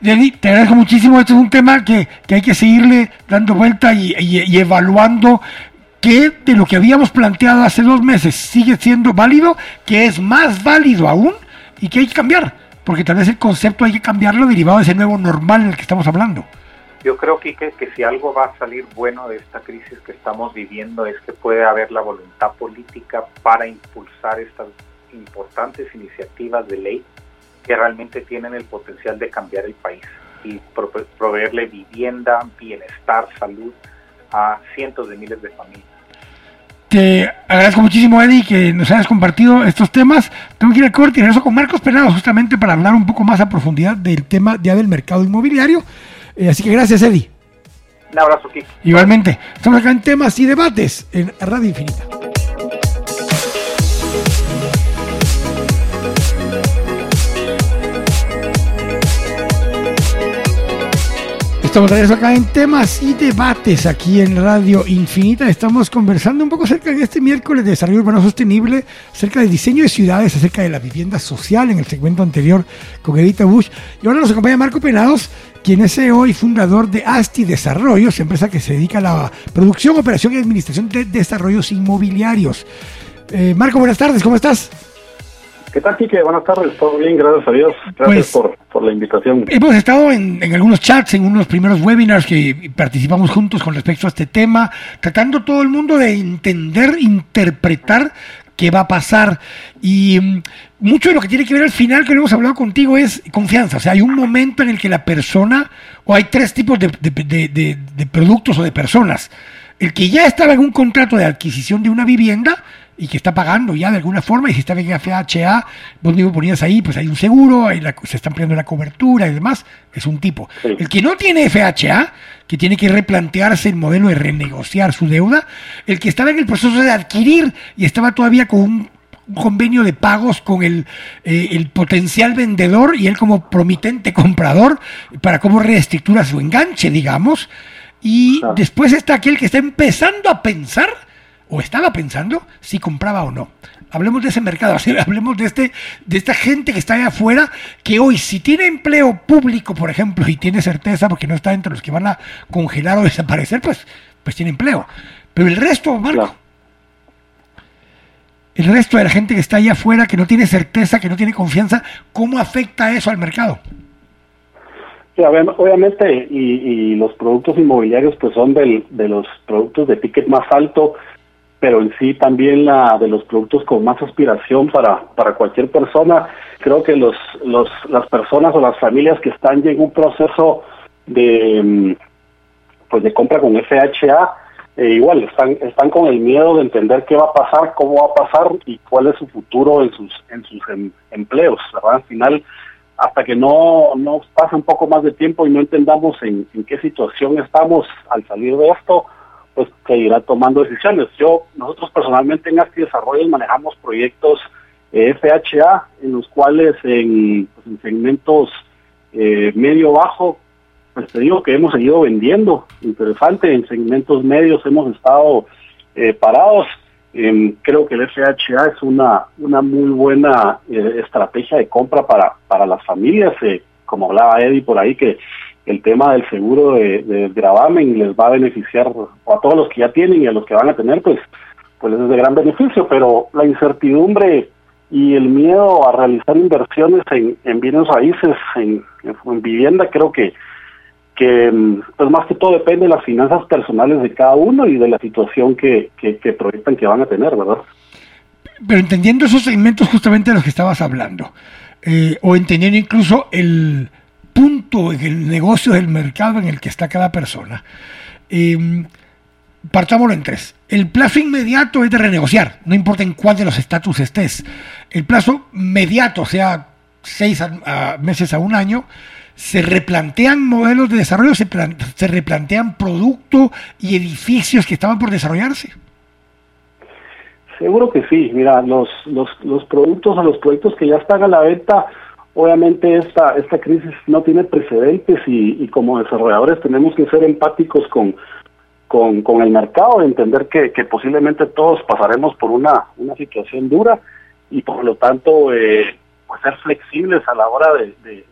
Jenny, te agradezco muchísimo. Este es un tema que, hay que seguirle dando vuelta y, evaluando qué de lo que habíamos planteado hace dos meses sigue siendo válido, que es más válido aún y que hay que cambiar, porque tal vez el concepto hay que cambiarlo derivado de ese nuevo normal en el que estamos hablando. Yo creo, que que si algo va a salir bueno de esta crisis que estamos viviendo es que puede haber la voluntad política para impulsar estas importantes iniciativas de ley que realmente tienen el potencial de cambiar el país y proveerle vivienda, bienestar, salud a cientos de miles de familias. Te agradezco muchísimo, Eddie, que nos hayas compartido estos temas. Tengo que ir al corte y con Marcos Penado justamente para hablar un poco más a profundidad del tema ya del mercado inmobiliario. Eh, así que gracias, Eddie. Un abrazo, Kik. Igualmente. Estamos acá en temas y debates en Radio Infinita. Estamos de acá en temas y debates aquí en Radio Infinita. Estamos conversando un poco acerca de este miércoles de desarrollo urbano sostenible, acerca del diseño de ciudades, acerca de la vivienda social en el segmento anterior con Edita Bush. Y ahora nos acompaña Marco Penados, quien es CEO y fundador de ASTI Desarrollos, empresa que se dedica a la producción, operación y administración de desarrollos inmobiliarios. Eh, Marco, buenas tardes, ¿cómo estás? ¿Qué tal, Kike? Buenas tardes, todo bien, gracias a Dios. Gracias pues, por, la invitación. Hemos estado en, algunos chats, en unos primeros webinars que participamos juntos con respecto a este tema, tratando todo el mundo de entender, interpretar qué va a pasar. Y mm, mucho de lo que tiene que ver al final que hemos hablado contigo es confianza. O sea, hay un momento en el que la persona, o hay tres tipos de productos o de personas. El que ya estaba en un contrato de adquisición de una vivienda, y que está pagando ya de alguna forma, y si está en FHA, vos mismo ponías ahí, pues hay un seguro, se está ampliando la cobertura y demás, es un tipo. El que no tiene FHA, que tiene que replantearse el modelo de renegociar su deuda, el que estaba en el proceso de adquirir y estaba todavía con un, convenio de pagos con el, eh, el potencial vendedor y él como promitente comprador para cómo reestructura su enganche, digamos. Y después está aquel que está empezando a pensar o estaba pensando si compraba o no. Hablemos de ese mercado, hablemos de este, de esta gente que está allá afuera, que hoy si tiene empleo público, por ejemplo, y tiene certeza porque no está entre los que van a congelar o desaparecer, pues, pues tiene empleo. Pero el resto, Marco, el resto de la gente que está allá afuera, que no tiene certeza, que no tiene confianza, ¿cómo afecta eso al mercado? obviamente, y, los productos inmobiliarios pues son del, de los productos de ticket más alto pero en sí también la de los productos con más aspiración para, para cualquier persona. Creo que los, los, las personas o las familias que están ya en un proceso de, mm, pues de compra con FHA, eh, igual están, están con el miedo de entender qué va a pasar, cómo va a pasar y cuál es su futuro en sus, en sus em, empleos. Al final, hasta que no, no pase un poco más de tiempo y no entendamos en, en qué situación estamos al salir de esto, pues irá tomando decisiones. Yo, nosotros personalmente en Asti Desarrollo manejamos proyectos eh, FHA en los cuales en, pues, segmentos eh, medio-bajo, pues te digo que hemos seguido vendiendo, interesante, en segmentos medios hemos estado eh, parados. Em, creo que el FHA es una, una muy buena estrategia de compra para, para las familias, como hablaba Eddie por ahí, que el tema del seguro de, gravamen les va a beneficiar a todos los que ya tienen y a los que van a tener, pues, pues es de gran beneficio, pero la incertidumbre y el miedo a realizar inversiones en, bienes raíces, en, vivienda, creo que, que pues más que todo depende de las finanzas personales de cada uno y de la situación que, que, proyectan que van a tener, ¿verdad? Pero entendiendo esos segmentos justamente de los que estabas hablando, eh, o entendiendo incluso el, punto en el negocio del mercado en el que está cada persona. Eh, partámoslo en tres. El plazo inmediato es de renegociar, no importa en cuál de los estatus estés. El plazo inmediato, o sea, seis meses a un año, se replantean modelos de desarrollo, se, se replantean productos y edificios que estaban por desarrollarse. Seguro que sí. Mira, los, los, los productos o los proyectos que ya están a la venta Obviamente esta, esta crisis no tiene precedentes y, como desarrolladores tenemos que ser empáticos con, con, el mercado, entender que, posiblemente todos pasaremos por una, una situación dura y por lo tanto eh, pues ser flexibles a la hora de,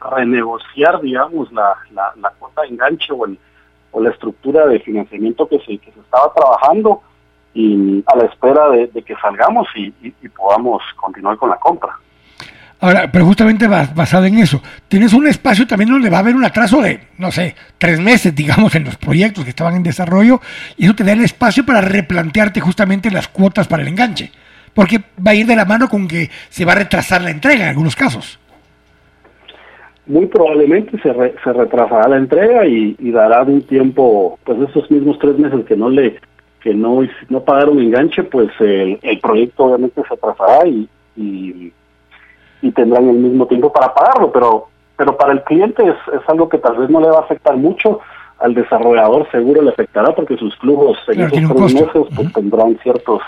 renegociar, digamos, la, la, cuota de enganche o, la estructura de financiamiento que se, que se estaba trabajando y a la espera de, que salgamos y podamos continuar con la compra. Ahora, pero justamente basado en eso, tienes un espacio también donde va a haber un atraso de, no sé, tres meses, digamos, en los proyectos que estaban en desarrollo, y eso te da el espacio para replantearte justamente las cuotas para el enganche, porque va a ir de la mano con que se va a retrasar la entrega en algunos casos. Muy probablemente se, se retrasará la entrega y, dará un tiempo, pues esos mismos tres meses que no le que no, no pagaron enganche, pues el, proyecto obviamente se atrasará y, y y tendrán el mismo tiempo para pagarlo, pero pero para el cliente es, es algo que tal vez no le va a afectar mucho, al desarrollador seguro le afectará porque sus flujos en esos meses pues, tendrán ciertos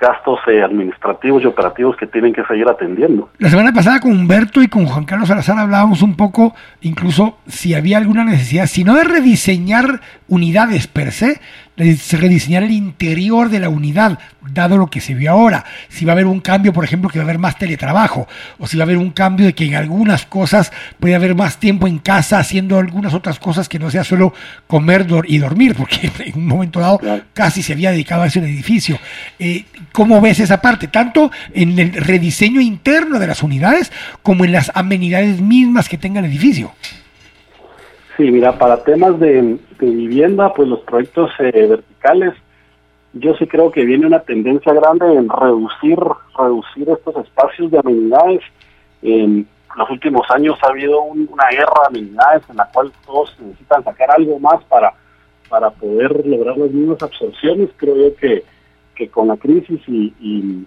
gastos eh, administrativos y operativos que tienen que seguir atendiendo. La semana pasada con Humberto y con Juan Carlos Salazar hablábamos un poco, incluso si había alguna necesidad, si no de rediseñar unidades per se, rediseñar el interior de la unidad, dado lo que se vio ahora. Si va a haber un cambio, por ejemplo, que va a haber más teletrabajo, o si va a haber un cambio de que en algunas cosas puede haber más tiempo en casa haciendo algunas otras cosas que no sea solo comer y dormir, porque en un momento dado casi se había dedicado a ese edificio. Eh, ¿Cómo ves esa parte? Tanto en el rediseño interno de las unidades como en las amenidades mismas que tenga el edificio. Sí, mira, para temas de, vivienda, pues los proyectos eh, verticales, yo sí creo que viene una tendencia grande en reducir, reducir estos espacios de amenidades. En los últimos años ha habido una guerra de amenidades en la cual todos necesitan sacar algo más para, para poder lograr las mismas absorciones. Creo yo que, que con la crisis y, y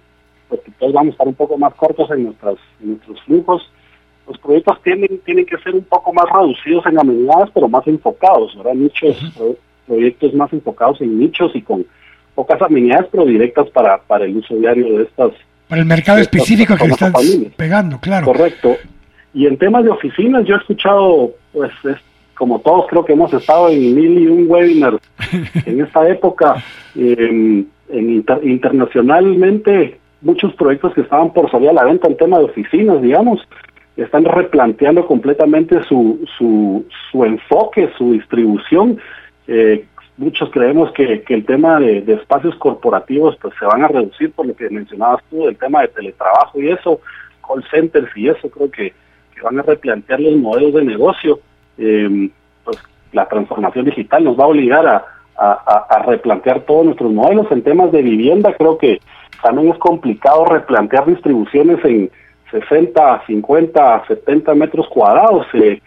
pues todos vamos a estar un poco más cortos en, nuestras, en nuestros flujos los proyectos tienen, tienen que ser un poco más reducidos en amenidades, pero más enfocados, ¿verdad? Nichos, proyectos más enfocados en nichos y con pocas amenidades, pero directas para, para el uso diario de estas. Para el mercado específico que estás pegando, claro. Correcto. Y en temas de oficinas, yo he escuchado, pues, como todos creo que hemos estado en mil y un webinars en esta época, en internacionalmente, muchos proyectos que estaban por salir a la venta en tema de oficinas, digamos, están replanteando completamente su, su, su enfoque, su distribución. Eh, muchos creemos que, que el tema de, espacios corporativos pues se van a reducir por lo que mencionabas tú, el tema de teletrabajo y eso, call centers y eso, creo que, que van a replantear los modelos de negocio. Eh, pues la transformación digital nos va a obligar a, a, a, replantear todos nuestros modelos. En temas de vivienda creo que también es complicado replantear distribuciones en 60, 50, 70 metros cuadrados. Eh,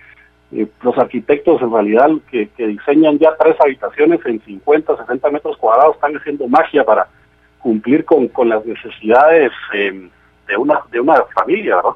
los arquitectos en realidad que, diseñan ya tres habitaciones en 50, 60 metros cuadrados están haciendo magia para cumplir con, las necesidades eh, de, una, de una familia, ¿verdad?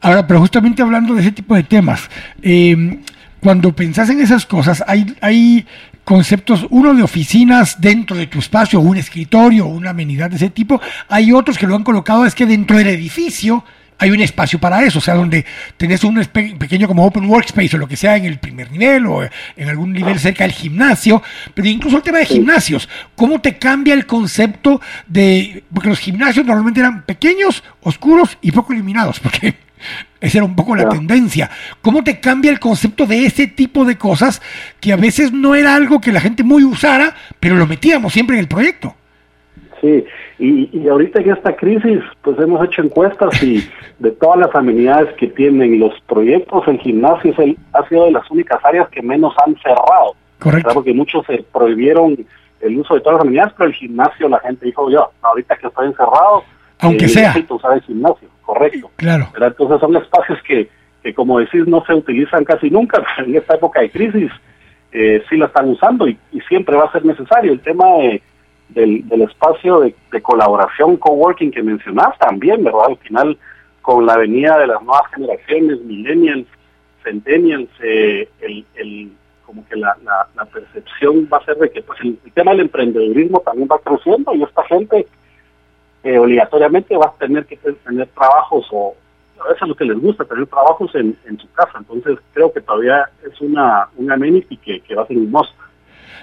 Ahora, pero justamente hablando de ese tipo de temas, eh, cuando pensás en esas cosas, hay, hay conceptos, uno de oficinas dentro de tu espacio, un escritorio, una amenidad de ese tipo, hay otros que lo han colocado, es que dentro del edificio hay un espacio para eso, o sea, donde tenés un pequeño como open workspace o lo que sea en el primer nivel o en algún nivel cerca del gimnasio, pero incluso el tema de gimnasios, ¿cómo te cambia el concepto de, porque los gimnasios normalmente eran pequeños, oscuros y poco iluminados, porque esa era un poco la tendencia. ¿Cómo te cambia el concepto de ese tipo de cosas que a veces no era algo que la gente muy usara, pero lo metíamos siempre en el proyecto? Sí, y, y ahorita en esta crisis, pues hemos hecho encuestas y de todas las amenidades que tienen los proyectos, el gimnasio es el, ha sido de las únicas áreas que menos han cerrado. Correcto. Porque muchos se prohibieron el uso de todas las amenidades, pero el gimnasio la gente dijo, yo, ahorita que estoy encerrado, aunque eh, sea. Necesito usar el gimnasio, correcto. Claro. Entonces son espacios que, que, como decís, no se utilizan casi nunca, pero en esta época de crisis eh, sí la están usando y, y siempre va a ser necesario. El tema de del, espacio de, colaboración coworking que mencionás también, ¿verdad? Al final, con la venida de las nuevas generaciones, millennials, centennials, eh, el, como que la, percepción va a ser de que pues el, tema del emprendedurismo también va creciendo y esta gente eh, obligatoriamente va a tener que tener trabajos o a veces lo que les gusta, tener trabajos en, en su casa. Entonces creo que todavía es una, una amenity que, que va a ser un.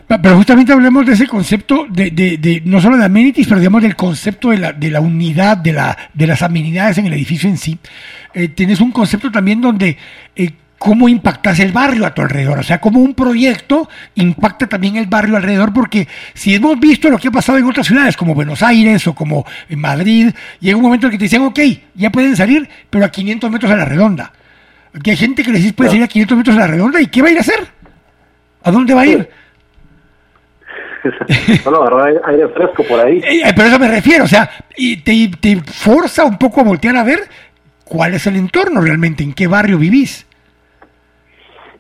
Pero justamente hablemos de ese concepto, de, de, no solo de amenities, pero digamos del concepto de la, de la unidad, de, la, de las amenidades en el edificio en sí. Eh, tienes un concepto también donde eh, cómo impactas el barrio a tu alrededor, o sea, cómo un proyecto impacta también el barrio alrededor, porque si hemos visto lo que ha pasado en otras ciudades, como Buenos Aires o como en Madrid, llega un momento en que te dicen, ok, ya pueden salir, pero a 500 metros a la redonda. Que hay gente que les dice, puede salir a 500 metros a la redonda, ¿y qué va a ir a hacer? ¿A dónde va a ir? solo agarrar aire fresco por ahí. Eh, eh, pero eso me refiero, o sea, y te, te forza un poco a voltear a ver cuál es el entorno realmente, en qué barrio vivís.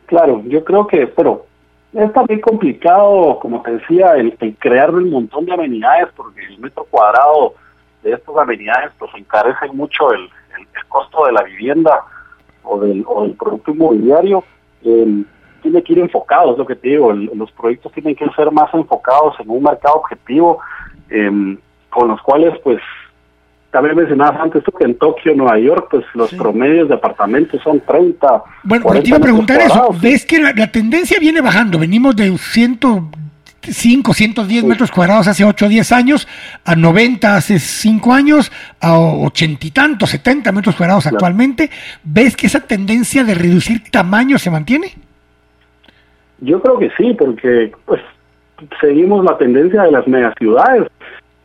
Claro, yo creo que, pero es también complicado, como te decía, el, crear un montón de amenidades, porque el metro cuadrado de estas amenidades pues encarece mucho el, el, costo de la vivienda o del, o del producto inmobiliario. El, tiene que ir enfocado, es lo que te digo, los proyectos tienen que ser más enfocados en un mercado objetivo, em, con los cuales pues también mencionabas antes tú que en Tokio, Nueva York, pues los promedios de apartamentos son 30. Bueno, te iba a preguntar eso. ¿Ves que la, tendencia viene bajando? Venimos de 105, 110 metros cuadrados hace 8 o 10 años, a 90 hace 5 años, a 80 y tantos, 70 metros cuadrados actualmente. ¿Ves que esa tendencia de reducir tamaño se mantiene? Yo creo que sí, porque pues seguimos la tendencia de las megaciudades.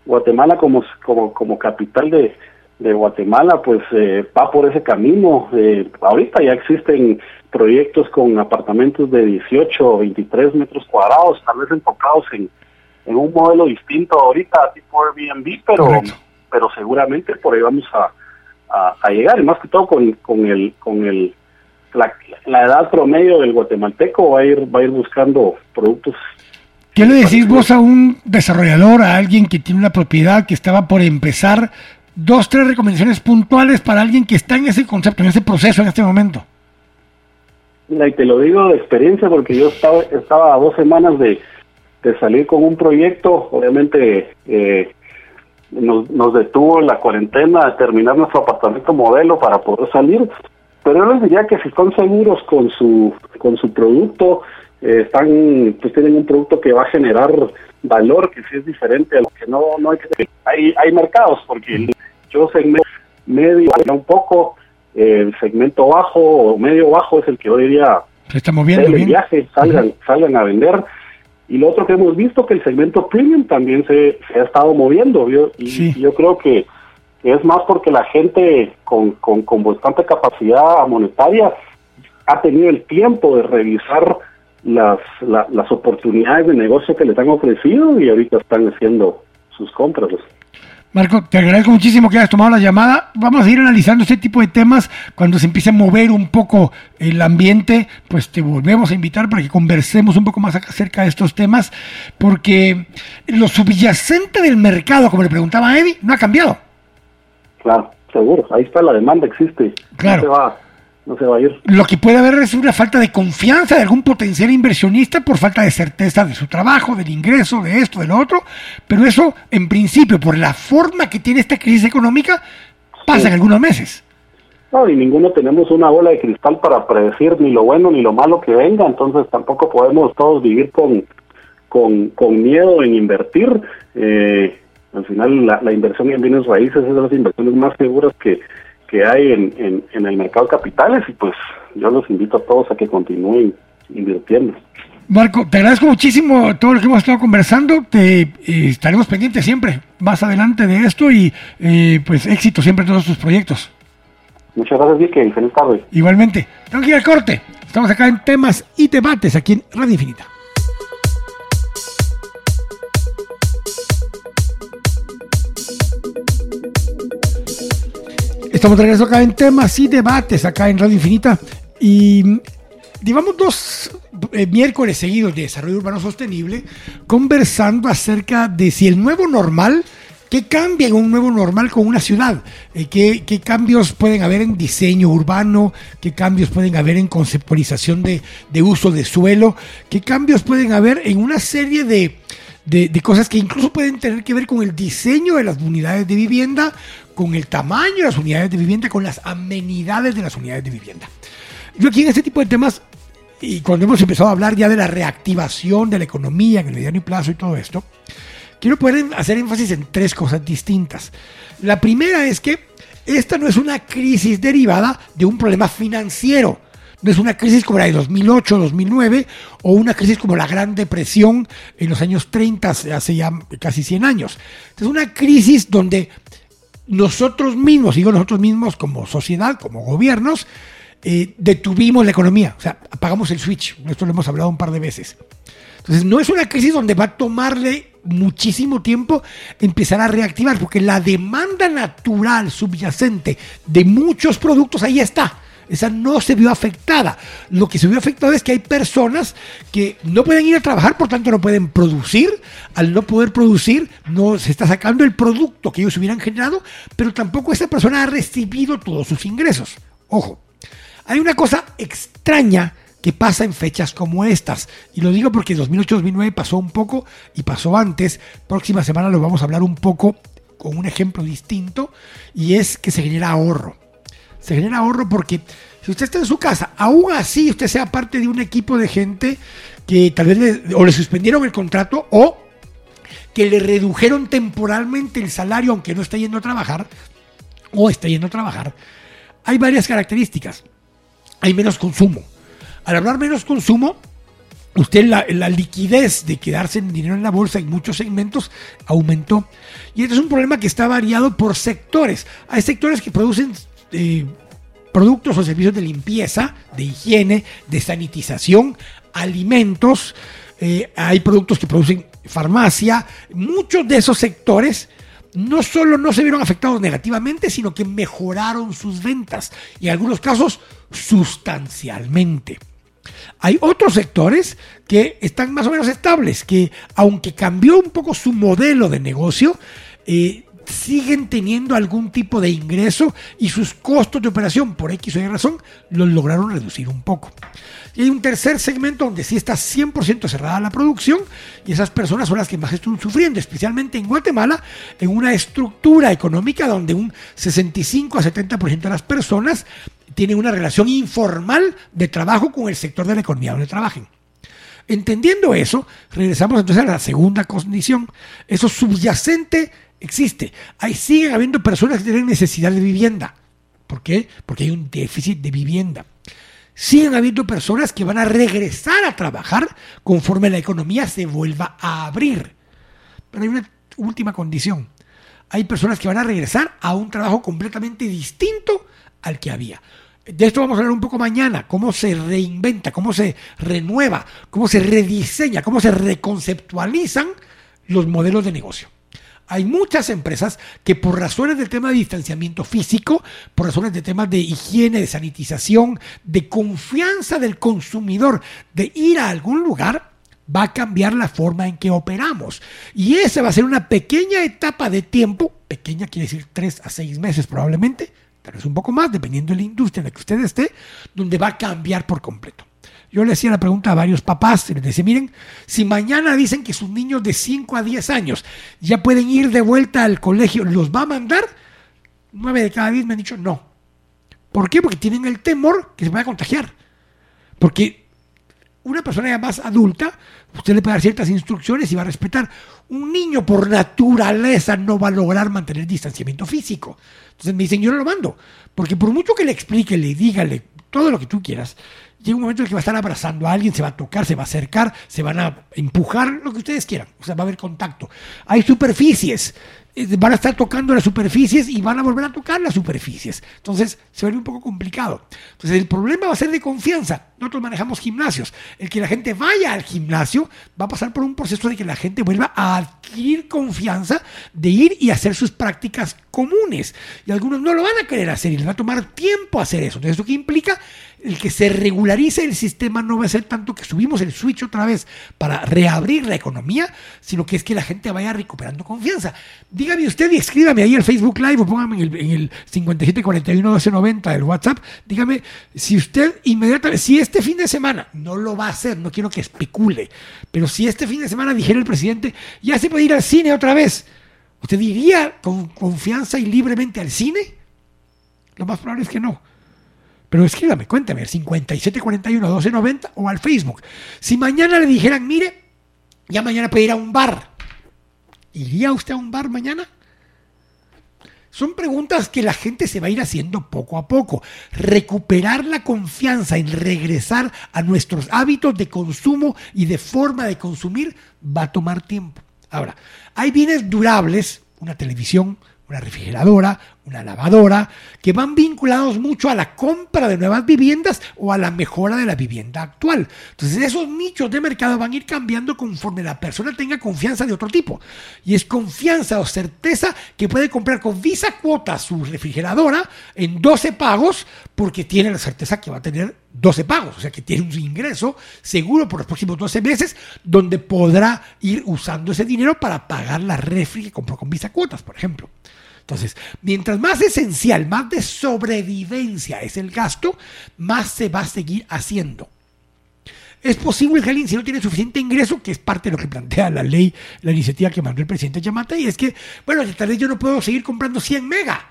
Guatemala como, como, como capital de, de Guatemala, pues eh, va por ese camino. Eh, ahorita ya existen proyectos con apartamentos de 18 o 23 metros cuadrados, tal vez enfocados en, en un modelo distinto ahorita, tipo Airbnb, pero, pero seguramente por ahí vamos a, a, llegar, y más que todo con, con el, con el la, la edad promedio del guatemalteco va a ir, va a ir buscando productos ¿Qué le decís vos a un desarrollador, a alguien que tiene una propiedad que estaba por empezar? Dos, tres recomendaciones puntuales para alguien que está en ese concepto, en ese proceso en este momento. Mira, y te lo digo de experiencia porque yo estaba, estaba a dos semanas de, salir con un proyecto, obviamente eh, nos, nos detuvo la cuarentena de terminar nuestro apartamento modelo para poder salir, pero yo les diría que si están seguros con su, con su producto, eh, están pues tienen un producto que va a generar valor que sí es diferente a lo que no no hay que hay hay mercados porque yo segmento medio un poco el segmento bajo o medio bajo es el que yo diría se está moviendo el viaje salgan salgan a vender. Y lo otro que hemos visto que el segmento premium también se, ha estado moviendo yo, y yo creo que es más porque la gente con, con, con bastante capacidad monetaria ha tenido el tiempo de revisar las, las oportunidades de negocio que les han ofrecido y ahorita están haciendo sus compras. Marco, te agradezco muchísimo que hayas tomado la llamada. Vamos a ir analizando este tipo de temas. Cuando se empiece a mover un poco el ambiente, pues te volvemos a invitar para que conversemos un poco más acerca de estos temas, porque lo subyacente del mercado, como le preguntaba a Eddie, no ha cambiado. Claro, seguro. Ahí está la demanda, existe. Claro no se va a ir. Lo que puede haber es una falta de confianza de algún potencial inversionista por falta de certeza de su trabajo, del ingreso, de esto, de lo otro, pero eso, en principio, por la forma que tiene esta crisis económica, pasa en algunos meses. No, y ninguno tenemos una bola de cristal para predecir ni lo bueno ni lo malo que venga, entonces tampoco podemos todos vivir con, con, con miedo en invertir. Eh, al final, la, la inversión en bienes raíces es de las inversiones más seguras que, que hay en, en, el mercado de capitales y pues yo los invito a todos a que continúen invirtiendo. Marco, te agradezco muchísimo todo lo que hemos estado conversando. Te eh, estaremos pendientes siempre más adelante de esto y eh, pues éxito siempre en todos tus proyectos. Muchas gracias, Vicky, feliz tarde. Igualmente. Tengo que ir al corte. Estamos acá en temas y debates aquí en Radio Infinita. Estamos de regreso acá en temas y debates, acá en Radio Infinita. Y llevamos dos eh, miércoles seguidos de desarrollo urbano sostenible conversando acerca de si el nuevo normal, qué cambia en un nuevo normal con una ciudad, eh, qué, cambios pueden haber en diseño urbano, qué cambios pueden haber en conceptualización de, de uso de suelo, qué cambios pueden haber en una serie de de, cosas que incluso pueden tener que ver con el diseño de las unidades de vivienda, con el tamaño de las unidades de vivienda, con las amenidades de las unidades de vivienda. Yo aquí en este tipo de temas, y cuando hemos empezado a hablar ya de la reactivación de la economía en el mediano plazo y todo esto, quiero poder hacer énfasis en tres cosas distintas. La primera es que esta no es una crisis derivada de un problema financiero no es una crisis como la de 2008, 2009 o una crisis como la Gran Depresión en los años 30, hace ya casi 100 años. Es una crisis donde nosotros mismos, digo nosotros mismos como sociedad, como gobiernos, eh, detuvimos la economía, o sea, apagamos el switch. Esto lo hemos hablado un par de veces. Entonces, no es una crisis donde va a tomarle muchísimo tiempo empezar a reactivar, porque la demanda natural subyacente de muchos productos ahí está esa no se vio afectada. Lo que se vio afectado es que hay personas que no pueden ir a trabajar, por tanto no pueden producir. Al no poder producir, no se está sacando el producto que ellos hubieran generado, pero tampoco esa persona ha recibido todos sus ingresos. Ojo, hay una cosa extraña que pasa en fechas como estas. Y lo digo porque 2008-2009 pasó un poco y pasó antes. Próxima semana lo vamos a hablar un poco con un ejemplo distinto y es que se genera ahorro. Se genera ahorro porque si usted está en su casa, aún así usted sea parte de un equipo de gente que tal vez le, o le suspendieron el contrato o que le redujeron temporalmente el salario aunque no está yendo a trabajar o está yendo a trabajar, hay varias características. Hay menos consumo. Al hablar menos consumo, usted la, liquidez de quedarse en dinero en la bolsa en muchos segmentos aumentó. Y este es un problema que está variado por sectores. Hay sectores que producen eh, productos o servicios de limpieza, de higiene, de sanitización, alimentos. Eh, hay productos que producen farmacia. Muchos de esos sectores no solo no se vieron afectados negativamente, sino que mejoraron sus ventas y en algunos casos sustancialmente. Hay otros sectores que están más o menos estables, que aunque cambió un poco su modelo de negocio, eh, siguen teniendo algún tipo de ingreso y sus costos de operación, por X o Y razón, los lograron reducir un poco. Y hay un tercer segmento donde sí está 100% cerrada la producción y esas personas son las que más están sufriendo, especialmente en Guatemala, en una estructura económica donde un 65 a 70% de las personas tienen una relación informal de trabajo con el sector de la economía donde trabajen. Entendiendo eso, regresamos entonces a la segunda condición. Eso subyacente existe. Ahí siguen habiendo personas que tienen necesidad de vivienda. ¿Por qué? Porque hay un déficit de vivienda. Siguen habiendo personas que van a regresar a trabajar conforme la economía se vuelva a abrir. Pero hay una última condición. Hay personas que van a regresar a un trabajo completamente distinto al que había. De esto vamos a hablar un poco mañana, cómo se reinventa, cómo se renueva, cómo se rediseña, cómo se reconceptualizan los modelos de negocio. Hay muchas empresas que por razones del tema de distanciamiento físico, por razones de temas de higiene, de sanitización, de confianza del consumidor, de ir a algún lugar, va a cambiar la forma en que operamos. Y esa va a ser una pequeña etapa de tiempo, pequeña quiere decir tres a seis meses probablemente, tal vez un poco más, dependiendo de la industria en la que usted esté, donde va a cambiar por completo. Yo le hacía la pregunta a varios papás, les decía, miren, si mañana dicen que sus niños de 5 a 10 años ya pueden ir de vuelta al colegio, ¿los va a mandar? Nueve de cada diez me han dicho no. ¿Por qué? Porque tienen el temor que se van a contagiar. Porque una persona ya más adulta, usted le puede dar ciertas instrucciones y va a respetar. Un niño por naturaleza no va a lograr mantener distanciamiento físico. Entonces me dicen, yo no lo mando. Porque por mucho que le explique, le diga, le, todo lo que tú quieras, llega un momento en el que va a estar abrazando a alguien, se va a tocar, se va a acercar, se van a empujar, lo que ustedes quieran. O sea, va a haber contacto. Hay superficies eh, van a estar tocando las superficies y van a volver a tocar las superficies. Entonces se vuelve un poco complicado. Entonces el problema va a ser de confianza. Nosotros manejamos gimnasios. El que la gente vaya al gimnasio va a pasar por un proceso de que la gente vuelva a adquirir confianza de ir y hacer sus prácticas comunes. Y algunos no lo van a querer hacer y les va a tomar tiempo hacer eso. Entonces, ¿eso qué implica? El que se regularice el sistema no va a ser tanto que subimos el switch otra vez para reabrir la economía, sino que es que la gente vaya recuperando confianza. Dígame usted y escríbame ahí el Facebook Live o póngame en el, en el 5741 del WhatsApp. Dígame si usted inmediatamente, si este fin de semana, no lo va a hacer, no quiero que especule, pero si este fin de semana dijera el presidente, ya se puede ir al cine otra vez, ¿usted iría con confianza y libremente al cine? Lo más probable es que no. Pero escríbame, cuéntame, al 5741-1290 o al Facebook. Si mañana le dijeran, mire, ya mañana puede ir a un bar, ¿iría usted a un bar mañana? Son preguntas que la gente se va a ir haciendo poco a poco. Recuperar la confianza en regresar a nuestros hábitos de consumo y de forma de consumir va a tomar tiempo. Ahora, hay bienes durables, una televisión, una refrigeradora, una lavadora, que van vinculados mucho a la compra de nuevas viviendas o a la mejora de la vivienda actual. Entonces esos nichos de mercado van a ir cambiando conforme la persona tenga confianza de otro tipo. Y es confianza o certeza que puede comprar con Visa Cuota su refrigeradora en 12 pagos porque tiene la certeza que va a tener 12 pagos, o sea que tiene un ingreso seguro por los próximos 12 meses donde podrá ir usando ese dinero para pagar la refri que compró con Visa Cuotas, por ejemplo. Entonces, mientras más esencial, más de sobrevivencia es el gasto, más se va a seguir haciendo. Es posible que alguien, si no tiene suficiente ingreso, que es parte de lo que plantea la ley, la iniciativa que mandó el presidente Yamata, y es que, bueno, tal vez yo no puedo seguir comprando 100 mega.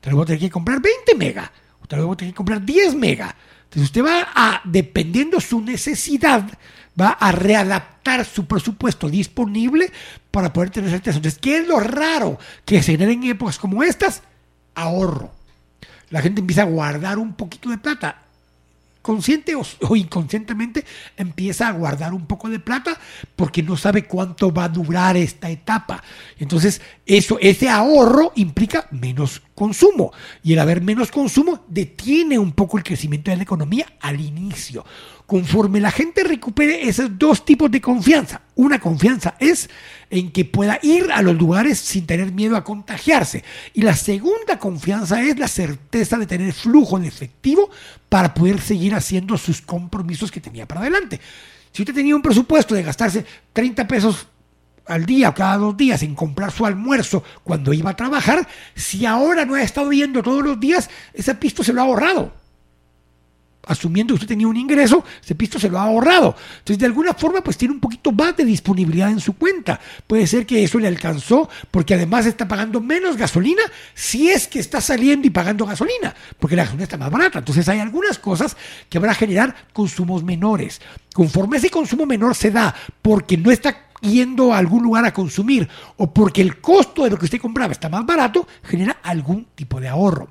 Tal voy a tener que comprar 20 mega. O tal vez voy a tener que comprar 10 mega. Entonces usted va a, dependiendo su necesidad, va a readaptar su presupuesto disponible para poder tener certeza. Entonces, ¿qué es lo raro que se genera en épocas como estas? Ahorro. La gente empieza a guardar un poquito de plata consciente o, inconscientemente empieza a guardar un poco de plata porque no sabe cuánto va a durar esta etapa. Entonces, eso, ese ahorro implica menos consumo y el haber menos consumo detiene un poco el crecimiento de la economía al inicio conforme la gente recupere esos dos tipos de confianza. Una confianza es en que pueda ir a los lugares sin tener miedo a contagiarse. Y la segunda confianza es la certeza de tener flujo de efectivo para poder seguir haciendo sus compromisos que tenía para adelante. Si usted tenía un presupuesto de gastarse 30 pesos al día o cada dos días en comprar su almuerzo cuando iba a trabajar, si ahora no ha estado yendo todos los días, ese pisto se lo ha ahorrado asumiendo que usted tenía un ingreso, ese pisto se lo ha ahorrado. Entonces, de alguna forma, pues tiene un poquito más de disponibilidad en su cuenta. Puede ser que eso le alcanzó, porque además está pagando menos gasolina si es que está saliendo y pagando gasolina, porque la gasolina está más barata. Entonces, hay algunas cosas que van a generar consumos menores. Conforme ese consumo menor se da porque no está yendo a algún lugar a consumir o porque el costo de lo que usted compraba está más barato, genera algún tipo de ahorro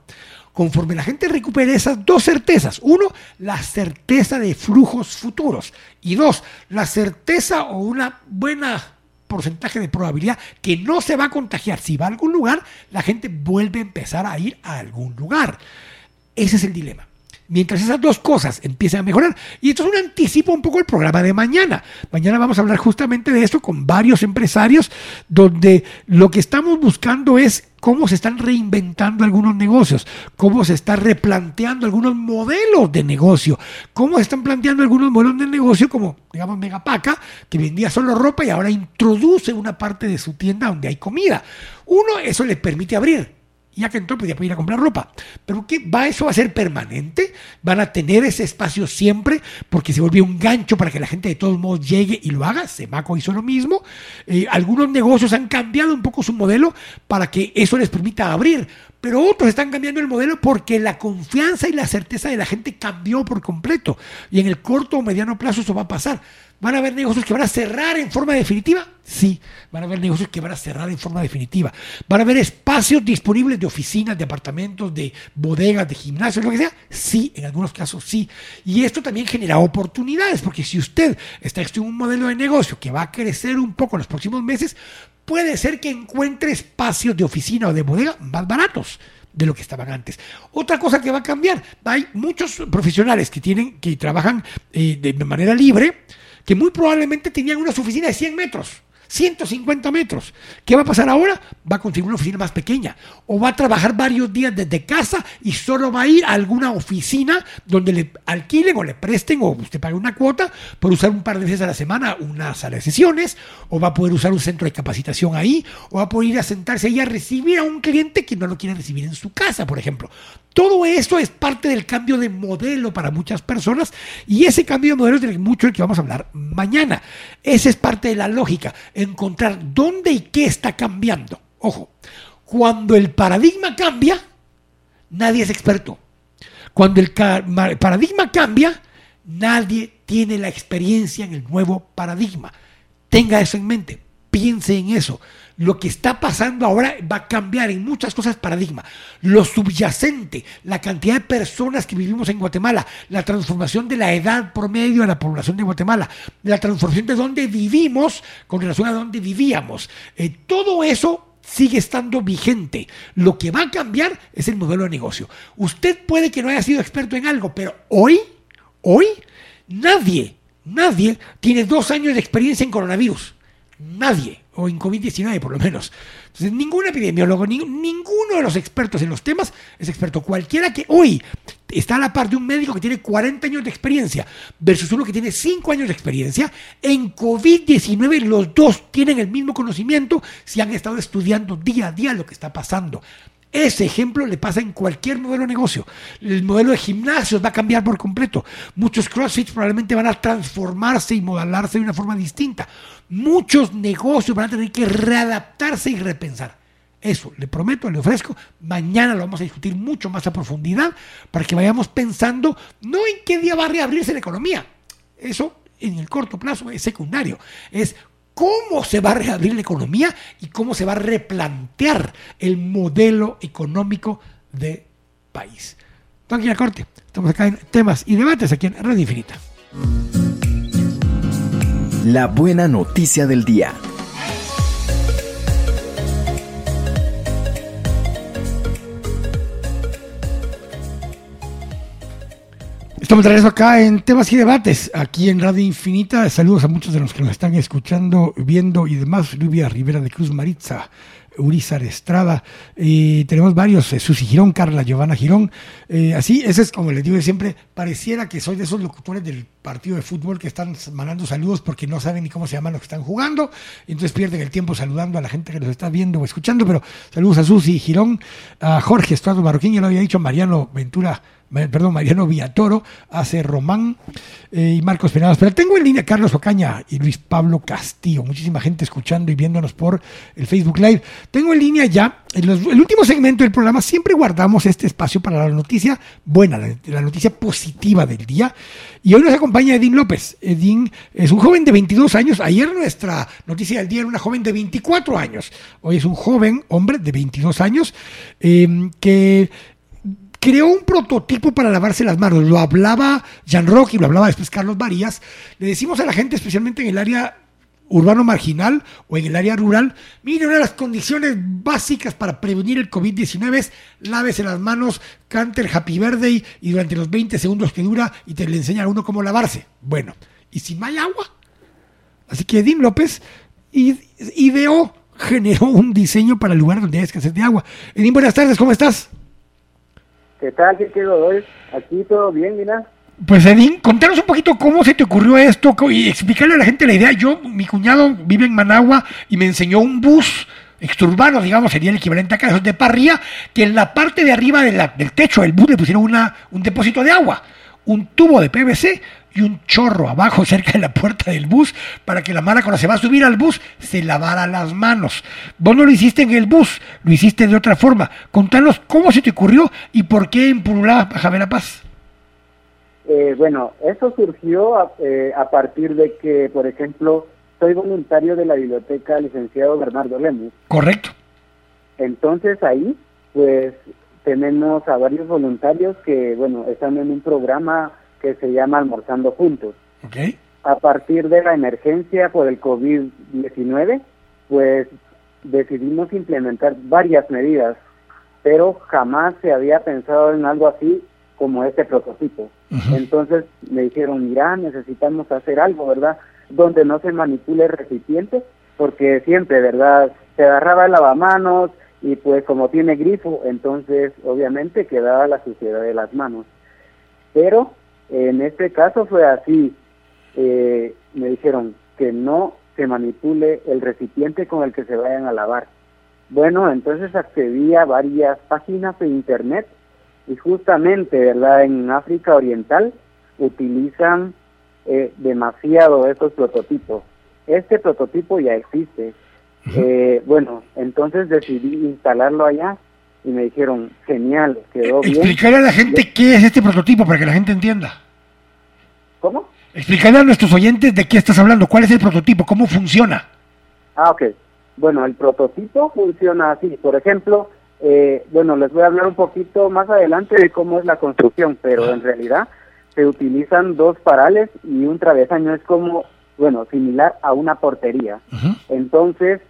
conforme la gente recupere esas dos certezas. Uno, la certeza de flujos futuros. Y dos, la certeza o una buena porcentaje de probabilidad que no se va a contagiar. Si va a algún lugar, la gente vuelve a empezar a ir a algún lugar. Ese es el dilema mientras esas dos cosas empiecen a mejorar. Y esto es un anticipo un poco el programa de mañana. Mañana vamos a hablar justamente de esto con varios empresarios, donde lo que estamos buscando es cómo se están reinventando algunos negocios, cómo se está replanteando algunos modelos de negocio, cómo se están planteando algunos modelos de negocio como, digamos, Megapaca, que vendía solo ropa y ahora introduce una parte de su tienda donde hay comida. Uno, eso le permite abrir ya que entró, pues ya puede ir a comprar ropa. Pero ¿qué va? ¿Eso va a ser permanente? ¿Van a tener ese espacio siempre? Porque se volvió un gancho para que la gente de todos modos llegue y lo haga. Semaco hizo lo mismo. Eh, algunos negocios han cambiado un poco su modelo para que eso les permita abrir. Pero otros están cambiando el modelo porque la confianza y la certeza de la gente cambió por completo. Y en el corto o mediano plazo eso va a pasar. ¿Van a haber negocios que van a cerrar en forma definitiva? Sí, van a haber negocios que van a cerrar en forma definitiva. Van a haber espacios disponibles de oficinas, de apartamentos, de bodegas, de gimnasios, lo que sea. Sí, en algunos casos sí. Y esto también genera oportunidades, porque si usted está en un modelo de negocio que va a crecer un poco en los próximos meses, puede ser que encuentre espacios de oficina o de bodega más baratos de lo que estaban antes. Otra cosa que va a cambiar, hay muchos profesionales que tienen, que trabajan eh, de manera libre, que muy probablemente tenían una oficina de 100 metros 150 metros. ¿Qué va a pasar ahora? Va a conseguir una oficina más pequeña o va a trabajar varios días desde casa y solo va a ir a alguna oficina donde le alquilen o le presten o usted pague una cuota por usar un par de veces a la semana una sala de sesiones o va a poder usar un centro de capacitación ahí o va a poder ir a sentarse ahí a recibir a un cliente que no lo quiere recibir en su casa, por ejemplo. Todo eso es parte del cambio de modelo para muchas personas y ese cambio de modelo es de mucho el que vamos a hablar mañana. Esa es parte de la lógica, encontrar dónde y qué está cambiando. Ojo, cuando el paradigma cambia, nadie es experto. Cuando el paradigma cambia, nadie tiene la experiencia en el nuevo paradigma. Tenga eso en mente, piense en eso lo que está pasando ahora va a cambiar en muchas cosas paradigma. Lo subyacente, la cantidad de personas que vivimos en Guatemala, la transformación de la edad promedio de la población de Guatemala, la transformación de dónde vivimos con relación a dónde vivíamos. Eh, todo eso sigue estando vigente. Lo que va a cambiar es el modelo de negocio. Usted puede que no haya sido experto en algo, pero hoy, hoy, nadie, nadie tiene dos años de experiencia en coronavirus. Nadie o en COVID-19 por lo menos. Entonces, ningún epidemiólogo, ninguno de los expertos en los temas es experto. Cualquiera que hoy está a la par de un médico que tiene 40 años de experiencia versus uno que tiene 5 años de experiencia, en COVID-19 los dos tienen el mismo conocimiento si han estado estudiando día a día lo que está pasando. Ese ejemplo le pasa en cualquier modelo de negocio. El modelo de gimnasios va a cambiar por completo. Muchos CrossFit probablemente van a transformarse y modelarse de una forma distinta. Muchos negocios van a tener que readaptarse y repensar. Eso, le prometo, le ofrezco. Mañana lo vamos a discutir mucho más a profundidad para que vayamos pensando no en qué día va a reabrirse la economía. Eso en el corto plazo es secundario. Es cómo se va a reabrir la economía y cómo se va a replantear el modelo económico de país. la Corte, estamos acá en temas y debates aquí en Red Infinita. La buena noticia del día. Estamos de regreso acá en temas y debates, aquí en Radio Infinita. Saludos a muchos de los que nos están escuchando, viendo y demás. Lluvia Rivera de Cruz Maritza, Urizar Estrada. y tenemos varios, eh, Susi Girón, Carla Giovanna Girón. Eh, así, ese es como les digo siempre, pareciera que soy de esos locutores del partido de fútbol que están mandando saludos porque no saben ni cómo se llaman los que están jugando. Entonces pierden el tiempo saludando a la gente que los está viendo o escuchando. Pero saludos a Susi Girón, a Jorge Estrada Marroquín, ya lo había dicho Mariano Ventura perdón, Mariano Villatoro, hace Román eh, y Marcos Penadas. Pero tengo en línea Carlos Ocaña y Luis Pablo Castillo. Muchísima gente escuchando y viéndonos por el Facebook Live. Tengo en línea ya el, último segmento del programa. Siempre guardamos este espacio para la noticia buena, la, noticia positiva del día. Y hoy nos acompaña Edín López. Edín es un joven de 22 años. Ayer nuestra noticia del día era una joven de 24 años. Hoy es un joven hombre de 22 años eh, que creó un prototipo para lavarse las manos. Lo hablaba Jean Roque y lo hablaba después Carlos Varías. Le decimos a la gente, especialmente en el área urbano marginal o en el área rural, mire, una de las condiciones básicas para prevenir el COVID-19 es lávese las manos, cante el Happy Birthday y durante los 20 segundos que dura y te le enseña a uno cómo lavarse. Bueno, ¿y si no hay agua? Así que Edín López ideó, generó un diseño para el lugar donde hay escasez de agua. Edín, buenas tardes, ¿cómo estás? ¿Qué tal, qué hoy? Aquí todo bien, mira. Pues Edín, contanos un poquito cómo se te ocurrió esto y explicarle a la gente la idea. Yo, mi cuñado vive en Managua y me enseñó un bus exturbano, digamos, sería el equivalente a casos de parrilla, que en la parte de arriba del techo del bus le pusieron una, un depósito de agua, un tubo de PVC y un chorro abajo cerca de la puerta del bus para que la mala cuando se va a subir al bus se lavara las manos. Vos no lo hiciste en el bus, lo hiciste de otra forma. Contanos cómo se te ocurrió y por qué en Purulá, Baja Verapaz. Eh, bueno, eso surgió a, eh, a, partir de que, por ejemplo, soy voluntario de la biblioteca licenciado Bernardo Lemus. Correcto. Entonces ahí, pues, tenemos a varios voluntarios que, bueno, están en un programa que se llama Almorzando Juntos. A partir de la emergencia por el COVID-19, pues decidimos implementar varias medidas, pero jamás se había pensado en algo así como este prototipo. Entonces me dijeron, mira, necesitamos hacer algo, ¿verdad? Donde no se manipule el recipiente, porque siempre, ¿verdad? Se agarraba el lavamanos y pues como tiene grifo, entonces obviamente quedaba la suciedad de las manos. Pero en este caso fue así. Eh, me dijeron que no se manipule el recipiente con el que se vayan a lavar. Bueno, entonces accedí a varias páginas de internet y justamente, ¿verdad? En África Oriental utilizan eh, demasiado estos prototipos. Este prototipo ya existe. Eh, bueno, entonces decidí instalarlo allá y me dijeron, genial, quedó bien. Explicarle a la gente qué es este prototipo para que la gente entienda. ¿Cómo? Explicarle a nuestros oyentes de qué estás hablando, cuál es el prototipo, cómo funciona. Ah, ok. Bueno, el prototipo funciona así. Por ejemplo, eh, bueno, les voy a hablar un poquito más adelante de cómo es la construcción, pero en realidad se utilizan dos parales y un travesaño. Es como, bueno, similar a una portería. Entonces,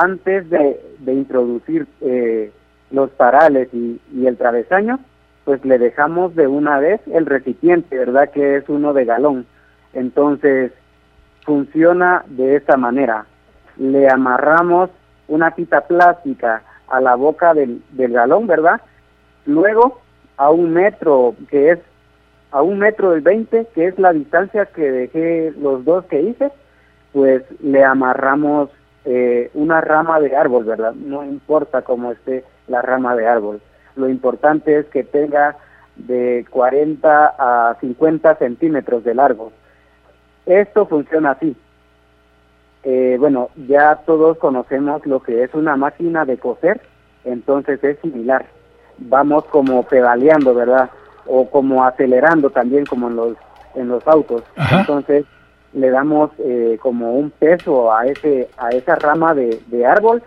antes de, introducir eh, los parales y, el travesaño, pues le dejamos de una vez el recipiente, ¿verdad? Que es uno de galón. Entonces, funciona de esta manera. Le amarramos una pita plástica a la boca del, del galón, ¿verdad? Luego, a un metro, que es a un metro del 20, que es la distancia que dejé los dos que hice, pues le amarramos eh, una rama de árbol, ¿verdad? No importa cómo esté la rama de árbol. Lo importante es que tenga de 40 a 50 centímetros de largo. Esto funciona así. Eh, bueno, ya todos conocemos lo que es una máquina de coser, entonces es similar. Vamos como pedaleando, ¿verdad? O como acelerando también como en los, en los autos. Entonces le damos eh, como un peso a, ese, a esa rama de, árbol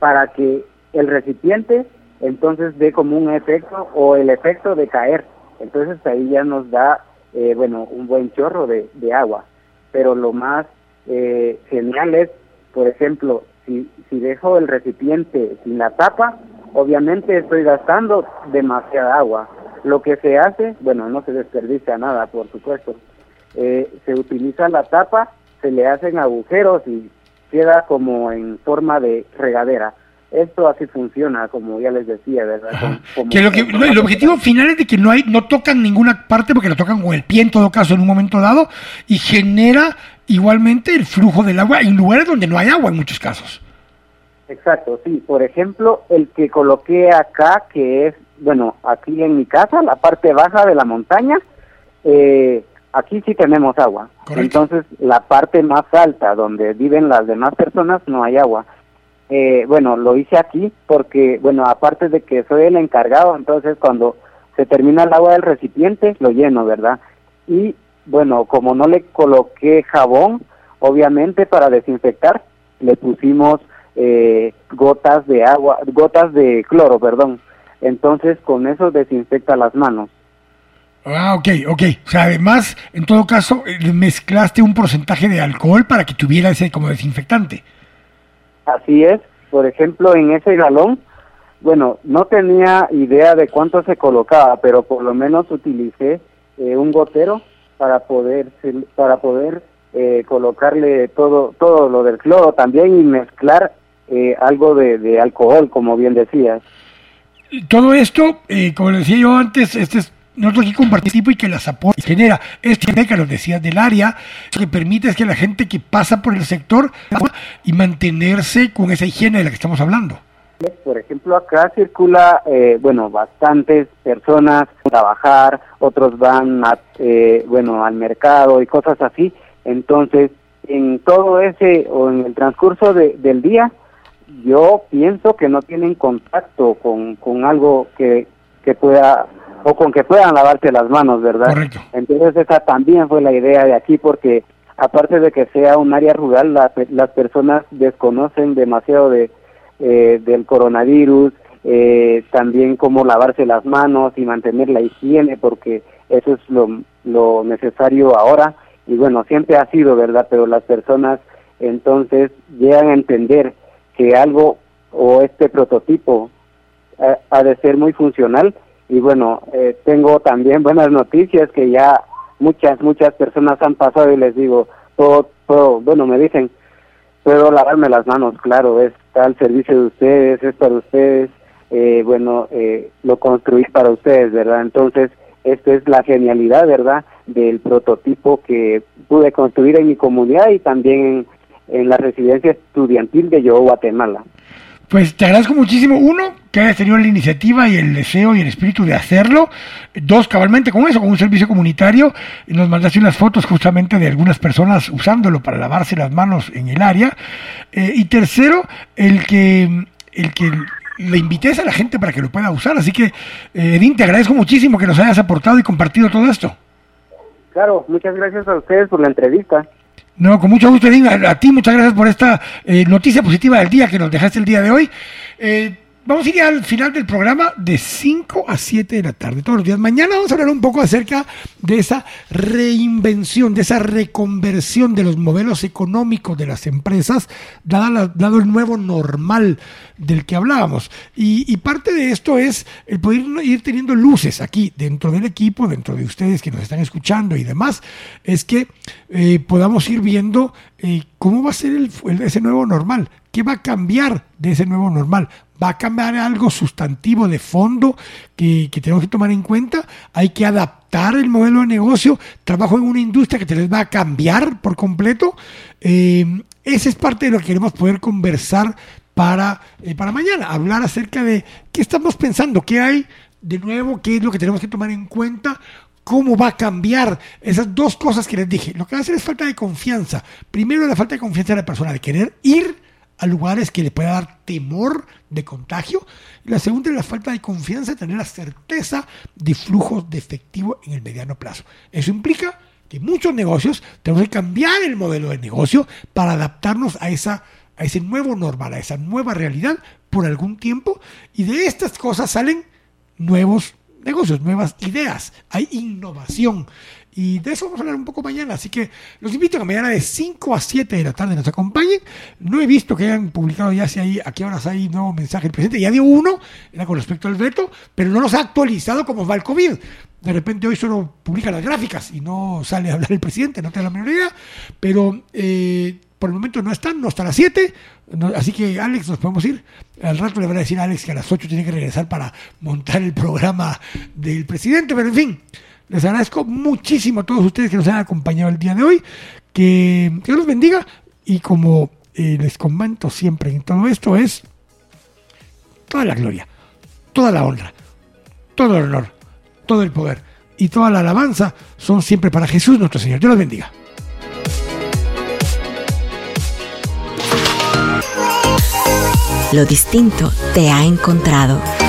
para que el recipiente entonces dé como un efecto o el efecto de caer. Entonces ahí ya nos da, eh, bueno, un buen chorro de, de agua. Pero lo más eh, genial es, por ejemplo, si, si dejo el recipiente sin la tapa, obviamente estoy gastando demasiada agua. Lo que se hace, bueno, no se desperdicia nada, por supuesto. Eh, se utiliza la tapa, se le hacen agujeros y queda como en forma de regadera esto así funciona, como ya les decía, ¿verdad? que lo que, el objetivo final es de que no hay, no tocan ninguna parte porque lo tocan con el pie en todo caso en un momento dado y genera igualmente el flujo del agua en lugares donde no hay agua en muchos casos. Exacto, sí. Por ejemplo, el que coloqué acá, que es, bueno, aquí en mi casa, la parte baja de la montaña, eh, aquí sí tenemos agua. Entonces, la parte más alta, donde viven las demás personas, no hay agua eh, bueno, lo hice aquí porque, bueno, aparte de que soy el encargado, entonces cuando se termina el agua del recipiente, lo lleno, ¿verdad? Y bueno, como no le coloqué jabón, obviamente para desinfectar, le pusimos eh, gotas de agua, gotas de cloro, perdón. Entonces con eso desinfecta las manos. Ah, ok, ok. O sea, además, en todo caso, eh, mezclaste un porcentaje de alcohol para que tuviera ese como desinfectante. Así es, por ejemplo, en ese galón, bueno, no tenía idea de cuánto se colocaba, pero por lo menos utilicé eh, un gotero para poder para poder eh, colocarle todo todo lo del cloro también y mezclar eh, algo de, alcohol, como bien decías. Todo esto, como decía yo antes, este es nosotros aquí compartimos y que las apoya y genera este que los decías del área, lo que permite es que la gente que pasa por el sector y mantenerse con esa higiene de la que estamos hablando. Por ejemplo, acá circula, eh, bueno, bastantes personas a trabajar, otros van, a, eh, bueno, al mercado y cosas así. Entonces, en todo ese o en el transcurso del día, yo pienso que no tienen contacto con, con algo que, que pueda o con que puedan lavarse las manos, ¿verdad? Correcto. Entonces esa también fue la idea de aquí porque aparte de que sea un área rural, las personas desconocen demasiado de eh, del coronavirus, eh, también cómo lavarse las manos y mantener la higiene porque eso es lo, lo necesario ahora y bueno, siempre ha sido, ¿verdad? Pero las personas entonces llegan a entender que algo o este prototipo eh, ha de ser muy funcional y bueno, eh, tengo también buenas noticias que ya muchas, muchas personas han pasado y les digo, todo, todo, bueno, me dicen, puedo lavarme las manos, claro, está al servicio de ustedes, es para ustedes, eh, bueno, eh, lo construí para ustedes, ¿verdad? Entonces, esta es la genialidad, ¿verdad?, del prototipo que pude construir en mi comunidad y también en, en la residencia estudiantil de Yo, Guatemala. Pues te agradezco muchísimo. Uno, que hayas tenido la iniciativa y el deseo y el espíritu de hacerlo. Dos, cabalmente con eso, con un servicio comunitario. Nos mandaste unas fotos justamente de algunas personas usándolo para lavarse las manos en el área. Eh, y tercero, el que, el que le invites a la gente para que lo pueda usar. Así que, eh, Edín, te agradezco muchísimo que nos hayas aportado y compartido todo esto. Claro, muchas gracias a ustedes por la entrevista. No, con mucho gusto, Edín. A, ti muchas gracias por esta eh, noticia positiva del día que nos dejaste el día de hoy. Eh, Vamos a ir al final del programa de 5 a 7 de la tarde todos los días. Mañana vamos a hablar un poco acerca de esa reinvención, de esa reconversión de los modelos económicos de las empresas, dado, el nuevo normal del que hablábamos. Y, parte de esto es el poder ir teniendo luces aquí dentro del equipo, dentro de ustedes que nos están escuchando y demás, es que eh, podamos ir viendo eh, cómo va a ser ese nuevo normal. ¿Qué va a cambiar de ese nuevo normal? ¿Va a cambiar algo sustantivo de fondo que, tenemos que tomar en cuenta? Hay que adaptar el modelo de negocio. Trabajo en una industria que te les va a cambiar por completo. Eh, esa es parte de lo que queremos poder conversar para, eh, para mañana, hablar acerca de qué estamos pensando, qué hay de nuevo, qué es lo que tenemos que tomar en cuenta, cómo va a cambiar esas dos cosas que les dije. Lo que va a hacer es falta de confianza. Primero, la falta de confianza de la persona, de querer ir a lugares que le pueda dar temor de contagio. Y la segunda es la falta de confianza, tener la certeza de flujos de efectivo en el mediano plazo. Eso implica que muchos negocios tenemos que cambiar el modelo de negocio para adaptarnos a esa a ese nuevo normal, a esa nueva realidad por algún tiempo y de estas cosas salen nuevos negocios, nuevas ideas, hay innovación. Y de eso vamos a hablar un poco mañana. Así que los invito a que mañana de 5 a 7 de la tarde nos acompañen. No he visto que hayan publicado ya si hay, a qué horas hay nuevo mensaje el presidente. Ya dio uno, era con respecto al veto, pero no nos ha actualizado cómo va el COVID. De repente hoy solo publica las gráficas y no sale a hablar el presidente, no tengo la menor idea. Pero eh, por el momento no están, no están a las 7. así que Alex, nos podemos ir. Al rato le van a decir a Alex que a las 8 tiene que regresar para montar el programa del presidente. Pero en fin. Les agradezco muchísimo a todos ustedes que nos han acompañado el día de hoy. Que Dios los bendiga. Y como eh, les comento siempre en todo esto, es toda la gloria, toda la honra, todo el honor, todo el poder y toda la alabanza son siempre para Jesús nuestro Señor. Dios los bendiga. Lo distinto te ha encontrado.